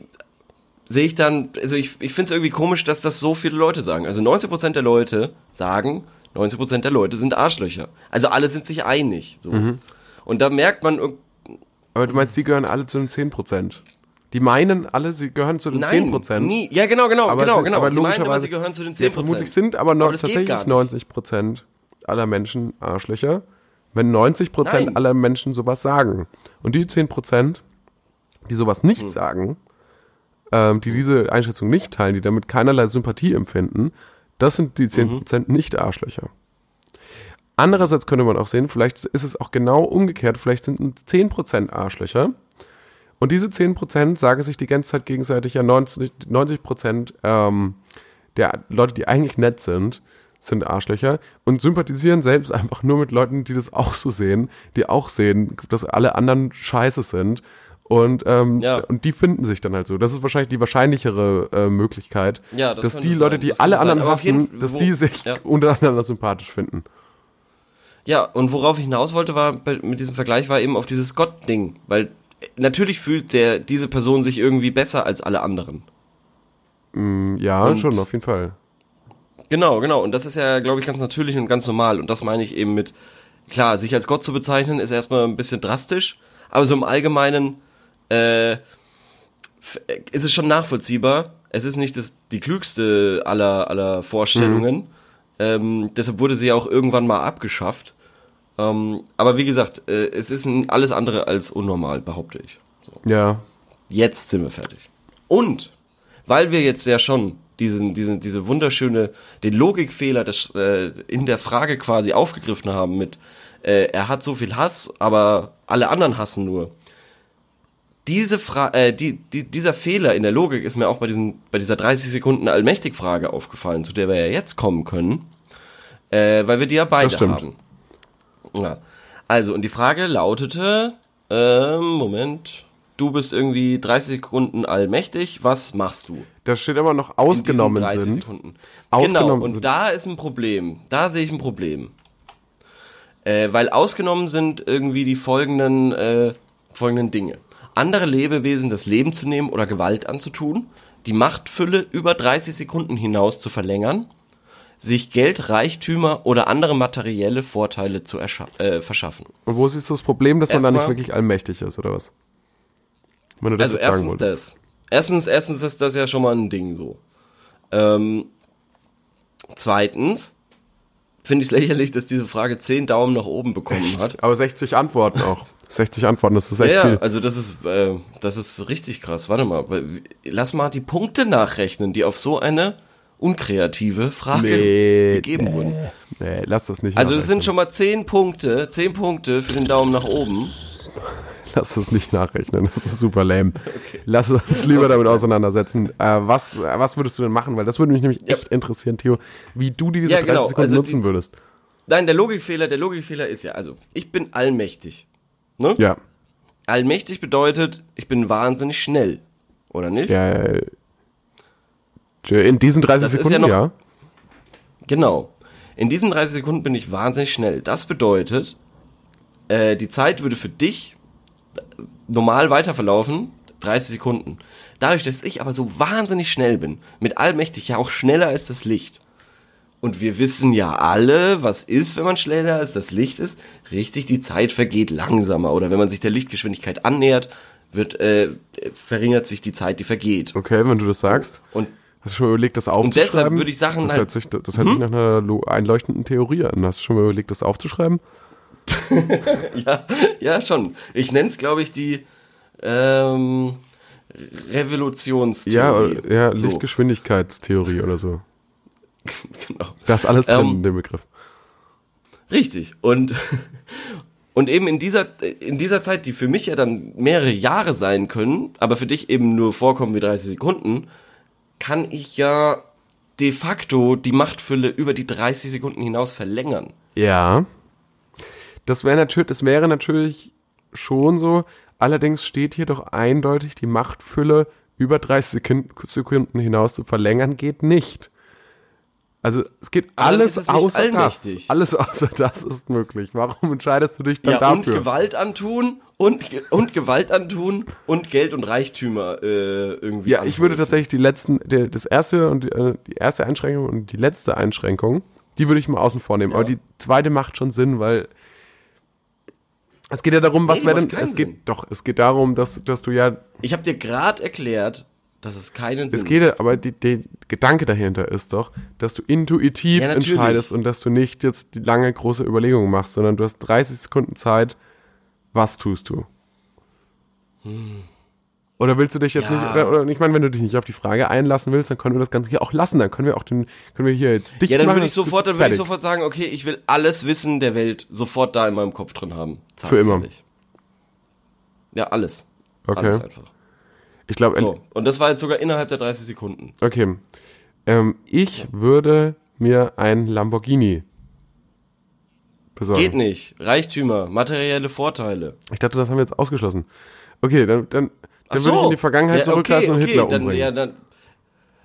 S1: sehe ich dann, also ich, ich finde es irgendwie komisch, dass das so viele Leute sagen. Also 90% der Leute sagen, 90% der Leute sind Arschlöcher. Also alle sind sich einig. So.
S2: Mhm.
S1: Und da merkt man,
S2: Aber du meinst, sie gehören alle zu den 10%. Die meinen alle, sie gehören zu den
S1: nein,
S2: 10%.
S1: nie. Ja, genau, genau,
S2: Aber
S1: genau, genau.
S2: aber
S1: Sie meinen
S2: logischerweise-
S1: sie gehören zu den 10%.
S2: Ja, vermutlich sind aber, noch
S1: Aber
S2: tatsächlich
S1: gar nicht.
S2: 90 Prozent aller Menschen Arschlöcher. Wenn 90 Prozent
S1: Nein.
S2: aller Menschen sowas sagen und die 10 Prozent, die sowas nicht
S1: Hm.
S2: sagen, ähm, die diese Einschätzung nicht teilen, die damit keinerlei Sympathie empfinden, das sind die
S1: Mhm.
S2: 10 Prozent nicht Arschlöcher. Andererseits könnte man auch sehen, vielleicht ist es auch genau umgekehrt, vielleicht sind es 10 Prozent Arschlöcher und diese 10% sagen sich die ganze Zeit gegenseitig, ja 90, 90% ähm, der Leute, die eigentlich nett sind, sind Arschlöcher und sympathisieren selbst einfach nur mit Leuten, die das auch so sehen, die auch sehen, dass alle anderen scheiße sind. Und, ähm,
S1: Ja.
S2: und die finden sich dann halt so. Das ist wahrscheinlich die wahrscheinlichere äh, Möglichkeit,
S1: Ja, das
S2: dass die
S1: sein,
S2: Leute, die
S1: das
S2: alle anderen hassen, dass die sich
S1: ja.
S2: untereinander sympathisch finden.
S1: Ja, und worauf ich hinaus wollte, war mit diesem Vergleich war eben auf dieses Gott-Ding. Weil äh, natürlich fühlt der, diese Person sich irgendwie besser als alle anderen.
S2: Mm, Ja,
S1: Und-
S2: schon, auf jeden Fall.
S1: Genau, genau. Und das ist ja, glaube ich, ganz natürlich und ganz normal. Und das meine ich eben mit, klar, sich als Gott zu bezeichnen, ist erstmal ein bisschen drastisch, aber so im Allgemeinen äh, f- ist es schon nachvollziehbar, es ist nicht das, die klügste aller, aller Vorstellungen. Ähm, deshalb wurde sie ja auch irgendwann mal abgeschafft. Ähm, aber wie gesagt, äh, es ist alles andere als unnormal, behaupte ich. So.
S2: Ja.
S1: Jetzt sind wir fertig. Und weil wir jetzt ja schon diesen, diesen, diese wunderschöne, den Logikfehler des, äh, in der Frage quasi aufgegriffen haben mit, äh, er hat so viel Hass, aber alle anderen hassen nur. Diese Fra äh, die, die, dieser Fehler in der Logik ist mir auch bei, diesen, bei dieser 30 Sekunden Allmächtig-Frage aufgefallen, zu der wir ja jetzt kommen können, äh, weil wir die ja beide
S2: Das stimmt.
S1: haben. Ja. Also, und die Frage lautete, ähm, Moment, du bist irgendwie 30 Sekunden allmächtig, was machst du?
S2: Da steht aber noch ausgenommen
S1: 30
S2: sind.
S1: Sekunden.
S2: Ausgenommen
S1: genau, und
S2: sind.
S1: da ist ein Problem. Da sehe ich ein Problem. Äh, weil ausgenommen sind irgendwie die folgenden, äh, folgenden Dinge. Andere Lebewesen das Leben zu nehmen oder Gewalt anzutun, die Machtfülle über 30 Sekunden hinaus zu verlängern, sich Geld, Reichtümer oder andere materielle Vorteile zu äh, verschaffen.
S2: Und wo siehst du das Problem, dass man da nicht wirklich allmächtig ist, oder was? Wenn du das
S1: Also
S2: jetzt sagen
S1: erstens
S2: wolltest.
S1: das. Erstens, erstens ist das ja schon mal ein Ding so. Ähm, zweitens finde ich es lächerlich, dass diese Frage 10 Daumen nach oben bekommen hat.
S2: Aber 60 Antworten auch. 60 Antworten, das ist echt
S1: Ja,
S2: viel.
S1: ja, also das ist, äh, das ist richtig krass. Warte mal, lass mal die Punkte nachrechnen, die auf so eine unkreative Frage
S2: Nee,
S1: gegeben wurden.
S2: Nee, lass das nicht
S1: Also es sind schon mal 10 Punkte, 10 Punkte für den Daumen nach oben.
S2: Lass das nicht nachrechnen, das ist super lame. Lass uns lieber damit auseinandersetzen. Äh, was, äh, was würdest du denn machen? Weil das würde mich nämlich echt interessieren, Theo, wie du diese
S1: Ja,
S2: 30
S1: genau,
S2: Sekunden
S1: also
S2: nutzen
S1: die-
S2: würdest.
S1: Nein, der Logikfehler, der Logikfehler ist ja, also ich bin allmächtig. Ne?
S2: Ja.
S1: Allmächtig bedeutet, ich bin wahnsinnig schnell. Oder nicht?
S2: ja. Äh, In diesen 30
S1: Das
S2: Sekunden,
S1: ja
S2: ja,
S1: noch- Genau. In diesen 30 Sekunden bin ich wahnsinnig schnell. Das bedeutet, äh, die Zeit würde für dich normal weiterverlaufen, 30 Sekunden. Dadurch, dass ich aber so wahnsinnig schnell bin, mit allmächtig ja auch schneller als das Licht. Und wir wissen ja alle, was ist, wenn man schneller als das Licht ist. Richtig, die Zeit vergeht langsamer. Oder wenn man sich der Lichtgeschwindigkeit annähert, wird, äh, verringert sich die Zeit, die vergeht.
S2: Okay, wenn du das sagst.
S1: Und
S2: Hast du schon mal überlegt, das aufzuschreiben?
S1: deshalb würde ich Sachen
S2: das
S1: halt-
S2: hört sich, das hört sich nach einer einleuchtenden Theorie an. Hast du schon mal überlegt, das aufzuschreiben?
S1: Ja, ja, schon. Ich nenne es, glaube ich, die ähm, Revolutionstheorie.
S2: Ja, oder- ja
S1: so,
S2: Lichtgeschwindigkeitstheorie oder so.
S1: genau.
S2: Da ist alles drin
S1: Ähm,
S2: in dem Begriff.
S1: Richtig. Und, und eben in dieser, in dieser Zeit, die für mich ja dann mehrere Jahre sein können, aber für dich eben nur vorkommen wie 30 Sekunden, kann ich ja de facto die Machtfülle über die 30 Sekunden hinaus verlängern.
S2: Ja. Das wäre natürlich, das wäre natürlich schon so. Allerdings steht hier doch eindeutig, die Machtfülle über 30 Sekund- Sekunden hinaus zu verlängern geht nicht. Also es geht alles
S1: es
S2: außer das. Alles außer das ist möglich. Warum entscheidest du dich dann
S1: Ja, und
S2: dafür?
S1: Gewalt antun und, und Gewalt antun und Geld und Reichtümer äh, irgendwie
S2: Ja, ich würde tatsächlich die letzten, der, das erste und die, äh, die erste Einschränkung und die letzte Einschränkung, die würde ich mal außen vor nehmen. Aber die zweite macht schon Sinn, weil es geht ja darum, was
S1: Nee, die
S2: wäre denn, es geht,
S1: Sinn.
S2: doch, es geht darum, dass, dass du ja,
S1: Ich habe dir gerade erklärt, dass es keinen Sinn
S2: es geht aber die, der Gedanke dahinter ist doch, dass du intuitiv
S1: Ja,
S2: entscheidest und dass du nicht jetzt die lange große Überlegung machst, sondern du hast 30 Sekunden Zeit, was tust du? Oder willst du dich jetzt
S1: Hm. Ja.
S2: nicht, oder, oder ich meine, wenn du dich nicht auf die Frage einlassen willst, dann können wir das Ganze hier auch lassen. Dann können wir auch den, können wir hier jetzt dicht
S1: Ja, dann
S2: machen,
S1: würde ich
S2: das ist
S1: sofort, dann würde ich sofort sagen, okay, ich will alles Wissen der Welt sofort da in meinem Kopf drin haben. Zack,
S2: Für immer.
S1: fertig. Ja, alles.
S2: Okay.
S1: Alles einfach.
S2: Ich glaube,
S1: So. Und das war jetzt sogar innerhalb der 30 Sekunden.
S2: okay. Ähm, ich würde mir ein Lamborghini besorgen.
S1: Geht nicht. Reichtümer, materielle Vorteile.
S2: Ich dachte, das haben wir jetzt ausgeschlossen. Okay, dann, dann, dann würde ich in die Vergangenheit
S1: ja,
S2: zurückreisen und Hitler
S1: dann,
S2: umbringen.
S1: Ja, dann,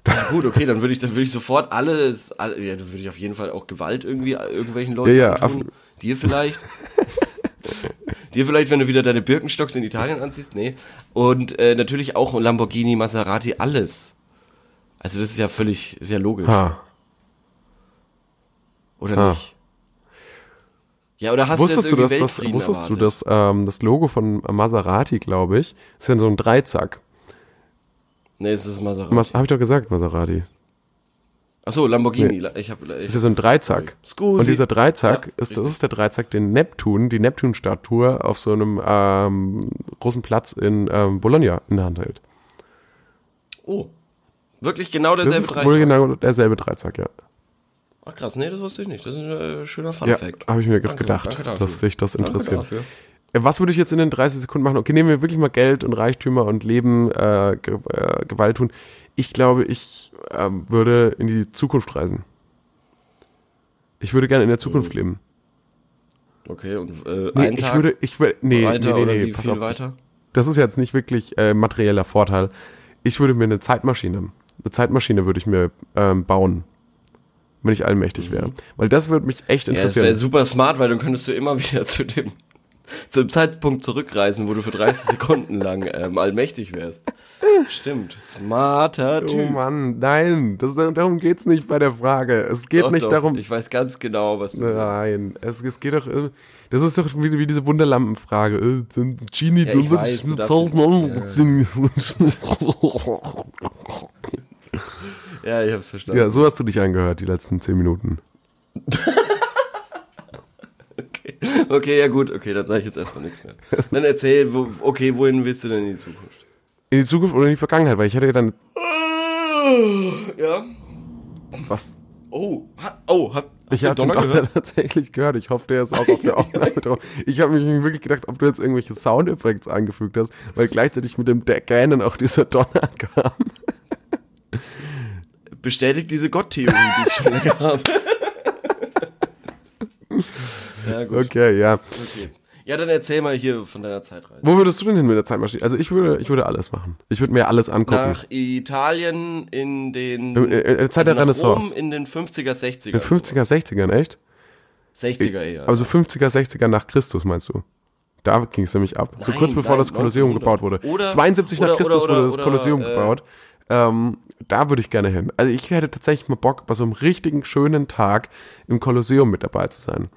S1: ja gut, okay, dann würde ich, dann würde ich sofort alles, alle, ja, dann würde ich auf jeden Fall auch Gewalt irgendwie irgendwelchen Leuten
S2: Ja, ja,
S1: antun. Dir vielleicht. Dir vielleicht, wenn du wieder deine Birkenstocks in Italien anziehst, nee. Und äh, natürlich auch Lamborghini, Maserati, alles. Also das ist ja völlig, ist ja logisch,
S2: ha.
S1: oder
S2: ha.
S1: nicht? Ja, oder hast
S2: Wusstest
S1: du
S2: du,
S1: jetzt
S2: dass
S1: irgendwie
S2: das, wusstest du,
S1: erwartet?
S2: dass ähm, das Logo von Maserati, glaube ich, ist ja so ein Dreizack.
S1: Nee, es ist Maserati.
S2: Was habe ich doch gesagt, Maserati?
S1: Achso, Lamborghini. Ich hab, ich,
S2: Das ist ja so ein Dreizack.
S1: Scusi.
S2: Und dieser Dreizack,
S1: Ja,
S2: ist, das ist der Dreizack, den Neptun, die Neptun-Statue auf so einem ähm, großen Platz in ähm, Bologna in der Hand hält.
S1: Oh. Wirklich genau
S2: Das
S1: derselbe
S2: ist
S1: Dreizack?
S2: wohl genau derselbe Dreizack, ja.
S1: Ach krass, nee, das wusste ich nicht. Das ist ein äh, schöner
S2: Ja,
S1: Fun-Fact.
S2: habe ich mir
S1: Danke,
S2: gedacht,
S1: danke
S2: dass sich das
S1: Danke
S2: interessiert.
S1: dafür.
S2: Äh, Was würde ich jetzt in den 30 Sekunden machen? Okay, nehmen wir wirklich mal Geld und Reichtümer und Leben, äh, Ge äh, Gewalt tun. Ich glaube, ich ähm, würde in die Zukunft reisen. Ich würde gerne in der Zukunft leben.
S1: Okay, und äh,
S2: Nee,
S1: einen
S2: ich
S1: Tag
S2: würde, ich würde, nee,
S1: weiter
S2: nee, nee,
S1: oder
S2: nee,
S1: wie
S2: pass
S1: viel
S2: auf.
S1: weiter?
S2: Das ist jetzt nicht wirklich äh, materieller Vorteil. Ich würde mir eine Zeitmaschine, eine Zeitmaschine würde ich mir ähm, bauen, wenn ich allmächtig wäre. Weil das würde mich echt
S1: Mhm. Ja, das
S2: interessieren.
S1: wäre super smart, weil dann könntest du immer wieder zu dem zu dem Zeitpunkt zurückreisen, wo du für 30 Sekunden lang ähm, allmächtig wärst. Stimmt, smarter
S2: oh
S1: Typ.
S2: Mann, nein, das, darum geht's nicht bei der Frage. Es geht
S1: Doch,
S2: nicht
S1: doch,
S2: darum.
S1: Ich weiß ganz genau, was du
S2: Nein, es, es geht doch. äh, Das ist doch wie, wie diese Wunderlampenfrage. Äh, Genie,
S1: Ja,
S2: du tausend
S1: jetzt-
S2: Euro.
S1: Ja, ich hab's verstanden.
S2: Ja, so hast du dich angehört, die letzten zehn Minuten.
S1: Okay. ja gut, okay, dann sage ich jetzt erstmal nichts mehr. Dann erzähl, wo, okay, wohin willst du denn in die Zukunft?
S2: In die Zukunft oder in die Vergangenheit, weil ich hätte dann.
S1: Ja.
S2: Was?
S1: Oh, ha, oh, hab, hast
S2: Ich habe den
S1: Donner
S2: tatsächlich gehört. Ich hoffe, der ist auch auf der Aufnahme drauf. Ich habe mich wirklich gedacht, ob du jetzt irgendwelche Soundeffekte eingefügt hast, weil gleichzeitig mit dem De- Gähnen auch dieser Donner kam.
S1: Bestätigt diese Gott-Theorie, die ich schon habe. Ja, gut.
S2: Okay, ja.
S1: Okay. Ja, dann erzähl mal hier von deiner Zeitreise.
S2: Wo würdest du denn hin mit der Zeitmaschine? Also ich würde, ich würde alles machen. Ich würde mir alles angucken.
S1: Nach Italien in den
S2: Äh, äh, Zeit der
S1: nach
S2: Renaissance.
S1: Rom in den 50er, 60er.
S2: In 50er, 60ern, echt?
S1: 60er eher.
S2: Also 50er, 60er nach Christus, meinst du? Da ging es nämlich ab. so
S1: Nein,
S2: kurz bevor
S1: nein,
S2: das Kolosseum
S1: 1900.
S2: gebaut wurde.
S1: Oder-
S2: 72 nach
S1: oder-
S2: Christus
S1: oder-
S2: wurde das Kolosseum
S1: äh,
S2: gebaut. Ähm, da würde ich gerne hin. Also ich hätte tatsächlich mal Bock, bei so einem richtigen schönen Tag im Kolosseum mit dabei zu sein.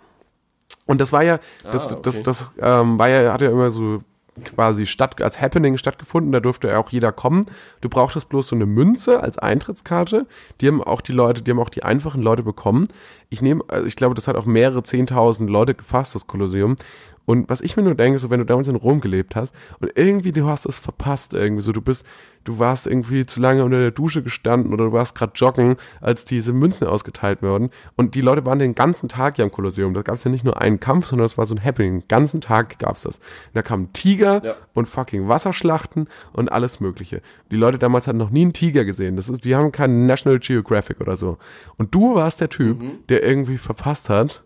S2: Und das war ja, das,
S1: Ah, okay.
S2: das, das ähm, war ja, hat ja immer so quasi statt, als Happening stattgefunden, da durfte ja auch jeder kommen. Du brauchtest bloß so eine Münze als Eintrittskarte. Die haben auch die Leute, die haben auch die einfachen Leute bekommen. Ich nehme, also ich glaube, das hat auch mehrere zehntausend Leute gefasst, das Kolosseum. Und was ich mir nur denke, so wenn du damals in Rom gelebt hast und irgendwie du hast es verpasst irgendwie so, du bist, du warst irgendwie zu lange unter der Dusche gestanden oder du warst gerade joggen, als diese Münzen ausgeteilt wurden und die Leute waren den ganzen Tag ja im Kolosseum. Da gab es ja nicht nur einen Kampf, sondern es war so ein Happening. Den ganzen Tag gab es das. Und da kamen Tiger
S1: Ja.
S2: und fucking Wasserschlachten und alles Mögliche. Die Leute damals hatten noch nie einen Tiger gesehen. Das ist, die haben keinen National Geographic oder so. Und du warst der Typ, der irgendwie verpasst hat,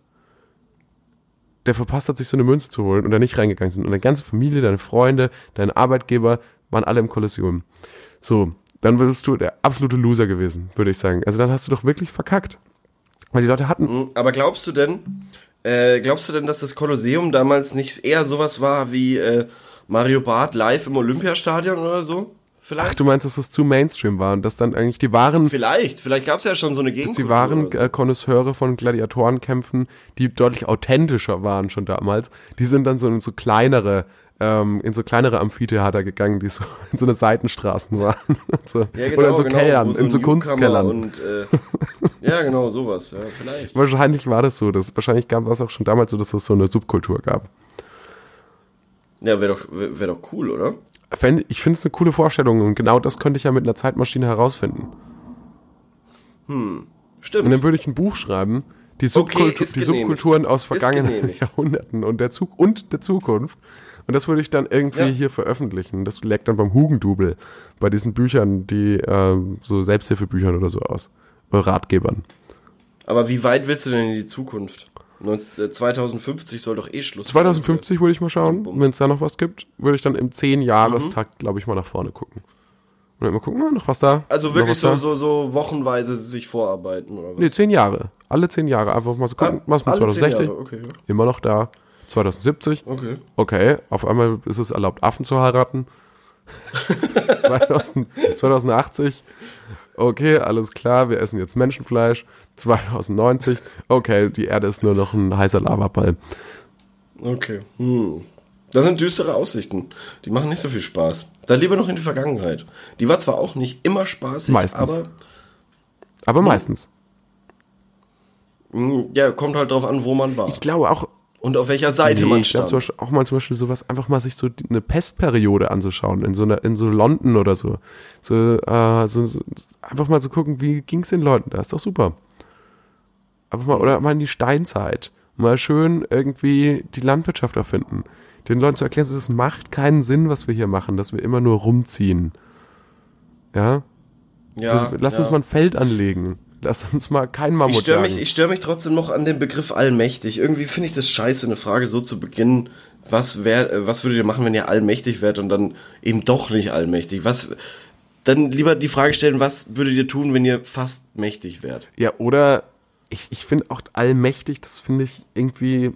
S2: der verpasst hat, sich so eine Münze zu holen und da nicht reingegangen sind. Und deine ganze Familie, deine Freunde, dein Arbeitgeber waren alle im Kolosseum. So, dann wirst du der absolute Loser gewesen, würde ich sagen. Also dann hast du doch wirklich verkackt. Weil die Leute hatten,
S1: Hm, Aber glaubst du denn, äh, glaubst du denn, dass das Kolosseum damals nicht eher sowas war wie äh, Mario Barth live im Olympiastadion oder so? Vielleicht?
S2: ach, du meinst, dass das zu Mainstream war und dass dann eigentlich die wahren,
S1: Vielleicht, vielleicht gab es ja schon so eine Gegend.
S2: die wahren äh, Konnoisseure von Gladiatorenkämpfen, die deutlich authentischer waren schon damals, die sind dann so in so kleinere, ähm, in so kleinere Amphitheater gegangen, die so in so eine Seitenstraßen waren. So.
S1: ja, genau,
S2: Oder in so
S1: genau,
S2: Kellern,
S1: wo
S2: in so Kunstkellern.
S1: Und, äh, ja, genau, sowas, ja, vielleicht.
S2: Wahrscheinlich war das so. Das, wahrscheinlich gab es auch schon damals so, dass es so eine Subkultur gab.
S1: Ja, wäre doch, wär, wär doch cool, oder?
S2: Fänd- Ich finde es eine coole Vorstellung und genau das könnte ich ja mit einer Zeitmaschine herausfinden. Und
S1: Stimmt.
S2: dann würde ich ein Buch schreiben, die, Subkultu
S1: ist
S2: die. Subkulturen aus vergangenen. Jahrhunderten und der, Zug und der Zukunft. Und das würde ich dann irgendwie
S1: Ja.
S2: hier veröffentlichen. Das leckt dann beim Hugendubel, bei diesen Büchern, die ähm, so Selbsthilfebüchern oder so aus. Oder Ratgebern.
S1: Aber wie weit willst du denn in die Zukunft? 19, äh, 2050 soll doch eh Schluss sein.
S2: 2050 würde ich mal schauen, wenn es da noch was gibt, würde ich dann im 10-Jahrestakt, glaube ich, mal nach vorne gucken. Und dann mal gucken, na, noch was da.
S1: Also wirklich
S2: was
S1: so, so, so wochenweise sich vorarbeiten oder was?
S2: Nee, 10 Jahre. Alle 10 Jahre. Einfach mal so gucken, was mit
S1: Ah, Alle zehn
S2: 2060.
S1: Jahre, Okay, ja.
S2: Immer noch da. 2070.
S1: okay.
S2: Okay, auf einmal ist es erlaubt, Affen zu heiraten. 2000, 2080. Okay, alles klar, wir essen jetzt Menschenfleisch. 2090. Okay, die Erde ist nur noch ein heißer Lavaball.
S1: Okay. Hm. Das sind düstere Aussichten. Die machen nicht so viel Spaß. Da lieber noch in die Vergangenheit. Die war zwar auch nicht immer spaßig,
S2: Meistens.
S1: aber
S2: Aber meistens.
S1: mh, ja, kommt halt drauf an, wo man war.
S2: Ich glaube auch,
S1: Und auf welcher Seite man
S2: ich glaube
S1: stand.
S2: zum Beispiel auch mal zum Beispiel sowas, einfach mal sich so eine Pestperiode anzuschauen, in so einer, in so London oder so. So, äh, so, so einfach mal so gucken, wie ging's den Leuten da. Ist doch super. Einfach mal, oder mal in die Steinzeit. Mal schön irgendwie die Landwirtschaft erfinden. Den Leuten zu erklären, es macht keinen Sinn, was wir hier machen, dass wir immer nur rumziehen. Ja?
S1: ja,
S2: Lass
S1: ja.
S2: uns mal ein Feld anlegen. Lass uns mal kein Mammut
S1: Ich störe mich, ich stör mich trotzdem noch an den Begriff allmächtig. Irgendwie finde ich das scheiße, eine Frage so zu beginnen. Was wär, äh, was würdet ihr machen, wenn ihr allmächtig wärt und dann eben doch nicht allmächtig? Was, dann lieber die Frage stellen, was würdet ihr tun, wenn ihr fast mächtig wärt?
S2: Ja, oder ich, ich finde auch allmächtig, das finde ich irgendwie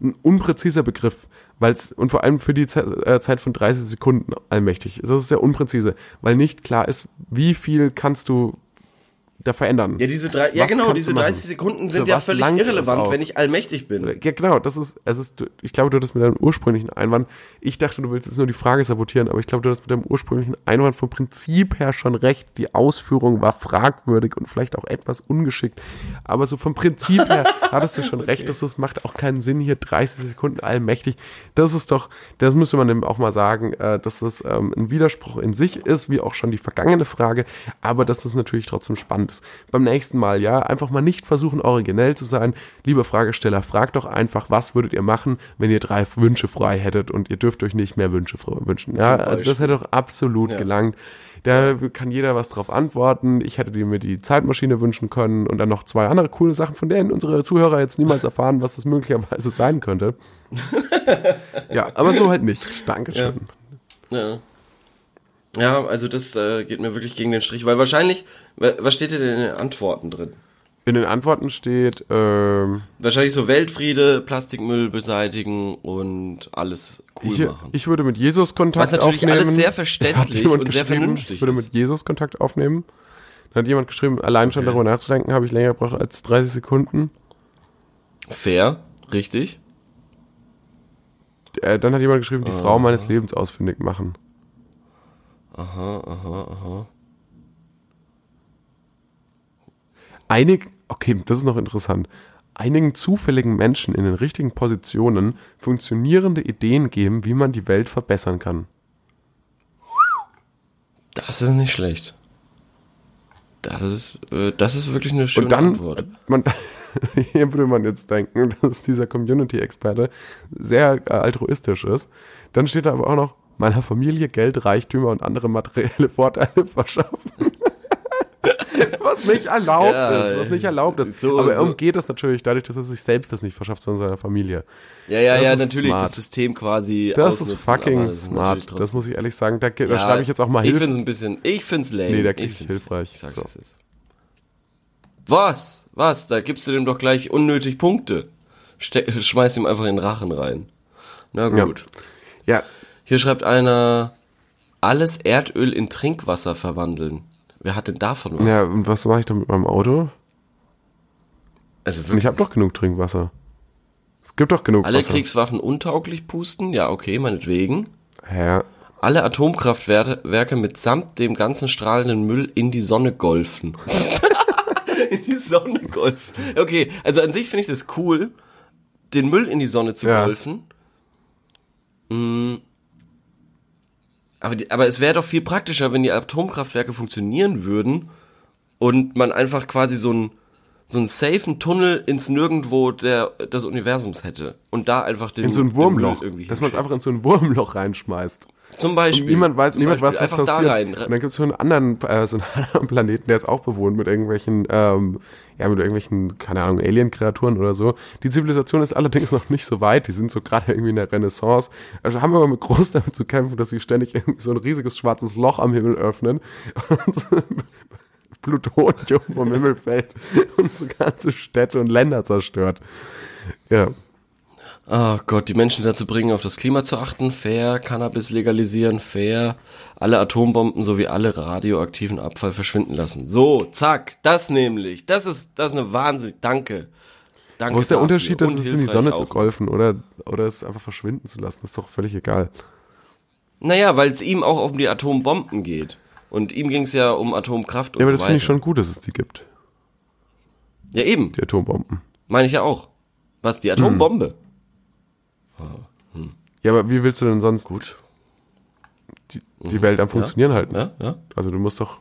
S2: ein unpräziser Begriff. Weil's, und vor allem für die Ze äh, Zeit von 30 Sekunden allmächtig. Das ist sehr unpräzise, weil nicht klar ist, wie viel kannst du da verändern.
S1: Ja, diese drei, ja
S2: Was
S1: genau, diese
S2: du machen?
S1: 30 Sekunden sind ja völlig irrelevant, wenn ich allmächtig bin.
S2: Ja, genau, das ist, es ist, ich glaube, du hattest mit deinem ursprünglichen Einwand, ich dachte, du willst jetzt nur die Frage sabotieren, aber ich glaube, du hattest mit deinem ursprünglichen Einwand vom Prinzip her schon recht. Die Ausführung war fragwürdig und vielleicht auch etwas ungeschickt, aber so vom Prinzip her hattest du schon recht, dass das macht auch keinen Sinn, hier 30 Sekunden allmächtig. Das ist doch, das müsste man eben auch mal sagen, äh, dass das ähm, ein Widerspruch in sich ist, wie auch schon die vergangene Frage, aber das natürlich trotzdem spannend ist. Beim nächsten Mal, ja, einfach mal nicht versuchen, originell zu sein. Lieber Fragesteller, fragt doch einfach, was würdet ihr machen, wenn ihr drei Wünsche frei hättet und ihr dürft euch nicht mehr Wünsche frei wünschen. Ja, also das hätte doch absolut
S1: Ja.
S2: gelangt. Da kann jeder was drauf antworten. Ich hätte dir mir die Zeitmaschine wünschen können und dann noch zwei andere coole Sachen, von denen unsere Zuhörer jetzt niemals erfahren, was das möglicherweise sein könnte. ja, aber so halt nicht. Dankeschön.
S1: Ja. Ja, also das äh, geht mir wirklich gegen den Strich, weil wahrscheinlich, wa- was steht denn in den Antworten drin?
S2: In den Antworten steht, ähm,
S1: Wahrscheinlich so Weltfriede, Plastikmüll beseitigen und alles cool
S2: ich,
S1: machen.
S2: ich würde mit Jesus Kontakt
S1: Was natürlich
S2: aufnehmen.
S1: alles sehr verständlich und sehr vernünftig
S2: Ich würde mit. Jesus Kontakt aufnehmen. Dann hat jemand geschrieben, allein schon
S1: Okay.
S2: darüber nachzudenken, habe ich länger gebraucht als 30 Sekunden.
S1: Fair, richtig.
S2: Äh, dann hat jemand geschrieben, die Frau meines Lebens ausfindig machen.
S1: Aha, aha, aha.
S2: Einig, okay, das ist noch interessant. Einigen zufälligen Menschen in den richtigen Positionen funktionierende Ideen geben, wie man die Welt verbessern kann.
S1: Das ist nicht schlecht. Das ist, äh, das ist wirklich eine schöne
S2: Und dann,
S1: Antwort.
S2: man, hier würde man jetzt denken, dass dieser Community-Experte sehr äh, altruistisch ist. Dann steht da aber auch noch, meiner Familie Geld, Reichtümer und andere materielle Vorteile verschaffen. was nicht erlaubt
S1: Ja,
S2: ist, was nicht erlaubt ist.
S1: so-
S2: aber er umgeht das natürlich dadurch, dass er sich selbst das nicht verschafft, sondern seiner Familie.
S1: Ja, ja,
S2: das
S1: ja,
S2: ist
S1: natürlich
S2: smart.
S1: das System quasi
S2: Das ist fucking
S1: das ist
S2: smart.
S1: natürlich
S2: Das muss ich ehrlich sagen. Da, da
S1: Ja,
S2: schreibe ich jetzt auch mal
S1: Ich
S2: Hilfe.
S1: find's ein bisschen, ich find's lame.
S2: Nee, da krieg ich hilfreich.
S1: Ich sag's,
S2: So.
S1: es ist. Was? Was? Da gibst du dem doch gleich unnötig Punkte. Ste schmeiß ihm einfach in den Rachen rein. Na
S2: Ja.
S1: gut.
S2: Ja,
S1: Hier schreibt einer, alles Erdöl in Trinkwasser verwandeln. Wer hat denn davon was?
S2: ja, und was mache ich dann mit meinem Auto?
S1: also wirklich,
S2: ich habe doch genug Trinkwasser. Es gibt doch genug
S1: alle
S2: Wasser.
S1: Kriegswaffen untauglich pusten? Ja, okay, meinetwegen.
S2: Ja,
S1: Alle Atomkraftwerke Werke mitsamt dem ganzen strahlenden Müll in die Sonne golfen. in die Sonne golfen. Okay, also an sich finde ich das cool, den Müll in die Sonne zu
S2: Ja.
S1: golfen. Mm. Aber, die, aber es wäre doch viel praktischer, wenn die Atomkraftwerke funktionieren würden und man einfach quasi so einen so einen safen Tunnel ins Nirgendwo der, des Universums hätte. Und da einfach den
S2: in so ein Wurmloch.
S1: Irgendwie
S2: Dass man es einfach in so ein Wurmloch reinschmeißt.
S1: Zum Beispiel.
S2: Und niemand weiß, niemand
S1: Beispiel.
S2: weiß, was
S1: einfach
S2: passiert.
S1: da rein.
S2: Und dann gibt es so einen anderen, äh, so einen anderen Planeten, der ist auch bewohnt mit irgendwelchen, ähm, ja, mit irgendwelchen, keine Ahnung, Alien-Kreaturen oder so. Die Zivilisation ist allerdings noch nicht so weit. Die sind so gerade irgendwie in der Renaissance. Also haben wir mit groß damit zu kämpfen, dass sie ständig irgendwie so ein riesiges schwarzes Loch am Himmel öffnen. Und Plutonium vom Himmel fällt und so ganze Städte und Länder zerstört. Ja.
S1: Oh Gott, die Menschen dazu bringen, auf das Klima zu achten, fair, Cannabis legalisieren, fair, alle Atombomben sowie alle radioaktiven Abfall verschwinden lassen. So, zack, das nämlich. Das ist, das ist eine Wahnsinn. Danke. Danke
S2: Wo ist der. Unterschied, das in die Sonne zu
S1: auch.
S2: golfen oder, oder es einfach verschwinden zu lassen? Das ist doch völlig egal.
S1: Naja, weil es ihm auch um die Atombomben geht. Und ihm ging es ja um Atomkraft und
S2: Ja, aber
S1: so
S2: das finde ich schon gut, dass es die gibt,
S1: Ja, eben.
S2: die Atombomben.
S1: Meine ich ja auch. Was, die Atombombe?
S2: Ja, aber wie willst du denn sonst
S1: Gut.
S2: die, die Welt am Funktionieren halten?
S1: Ja, ja.
S2: Also du musst doch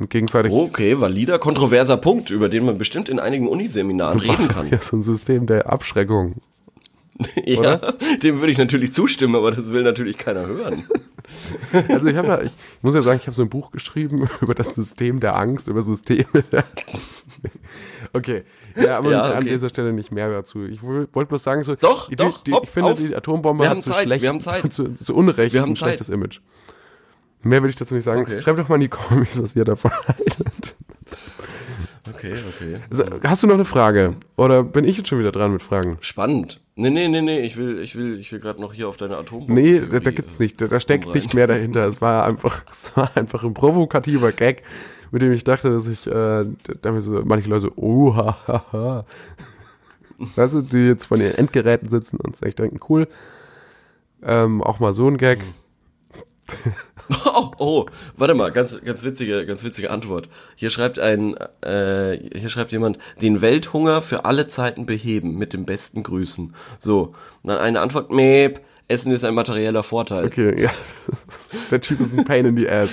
S2: gegenseitig
S1: Okay, valider, kontroverser Punkt, über den man bestimmt in einigen Uniseminaren reden kann.
S2: Ja, so ein System der Abschreckung.
S1: Ja, dem würde ich natürlich zustimmen, aber das will natürlich keiner hören.
S2: Also ich habe ja, ich, ich muss ja sagen, ich habe so ein Buch geschrieben über das System der Angst, über Systeme. der- okay, ja, aber
S1: Ja,
S2: an
S1: okay.
S2: dieser Stelle nicht mehr dazu. Ich woll- wollte bloß sagen, so,
S1: Doch,
S2: die,
S1: doch,
S2: die,
S1: hopp,
S2: ich finde,
S1: auf.
S2: die Atombombe hat zu
S1: Zeit,
S2: schlecht,
S1: wir haben Zeit.
S2: Zu, zu Unrecht
S1: Wir haben
S2: ein
S1: Zeit.
S2: schlechtes Image. Mehr will ich dazu nicht sagen.
S1: Okay.
S2: Schreibt doch mal in die Kommis, was ihr davon haltet.
S1: Okay, okay.
S2: Also, hast du noch eine Frage? Oder bin ich jetzt schon wieder dran mit Fragen?
S1: Spannend. Nee, nee, nee, nee, ich will, ich will, ich will gerade noch hier auf deine Atombombe.
S2: Nee, da, da gibt's nicht. Da, da steckt
S1: rein.
S2: nicht mehr dahinter. Es war einfach, es war einfach ein provokativer Gag, mit dem ich dachte, dass ich, äh, damit so manche Leute so, oh, ha, ha, ha. Weißt du, die jetzt von ihren Endgeräten sitzen und sich denken, cool. Ähm, auch mal so ein Gag.
S1: Oh, oh, warte mal, ganz, ganz witzige, ganz witzige Antwort. Hier schreibt ein, äh, hier schreibt jemand, den Welthunger für alle Zeiten beheben, mit den besten Grüßen. So, dann eine Antwort, Meep, Essen ist ein materieller Vorteil.
S2: Okay, ja. Der Typ ist ein Pain in the Ass.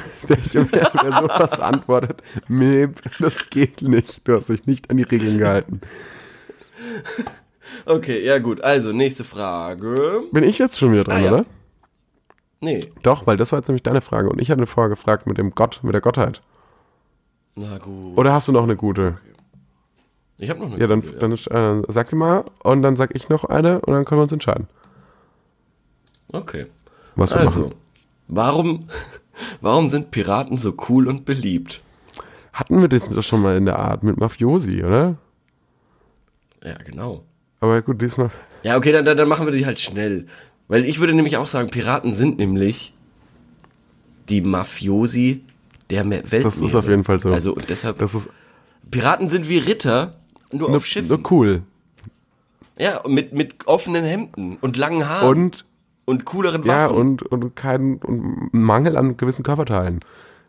S2: Der, der sowas antwortet, Meep, das geht nicht. Du hast dich nicht an die Regeln gehalten.
S1: Okay, ja gut, also nächste Frage.
S2: Bin ich jetzt schon wieder dran,
S1: Ah, ja.
S2: oder?
S1: Nee,
S2: Doch, weil das war jetzt nämlich deine Frage und ich hatte vorher gefragt mit dem Gott, mit der Gottheit.
S1: na gut.
S2: Oder hast du noch eine gute?
S1: Ich habe noch eine
S2: Ja, dann,
S1: gute,
S2: dann äh, sag die mal und dann sag ich noch eine und dann können wir uns entscheiden,
S1: Okay.
S2: was wir
S1: Also,
S2: machen.
S1: warum, warum sind Piraten so cool und beliebt?
S2: Hatten wir das doch schon mal in der Art mit Mafiosi, oder?
S1: Ja, genau.
S2: Aber gut, diesmal.
S1: Ja, okay, dann, dann, machen wir die halt schnell. Weil ich würde nämlich auch sagen, Piraten sind nämlich die Mafiosi der Welt.
S2: Das ist auf jeden Fall so.
S1: Also und deshalb,
S2: Das ist
S1: Piraten sind wie Ritter, nur,
S2: nur,
S1: auf Schiffen.
S2: nur cool.
S1: Ja, mit, mit offenen Hemden und langen Haaren und,
S2: Und
S1: cooleren
S2: ja,
S1: Waffen.
S2: und, und kein und Mangel an gewissen Körperteilen.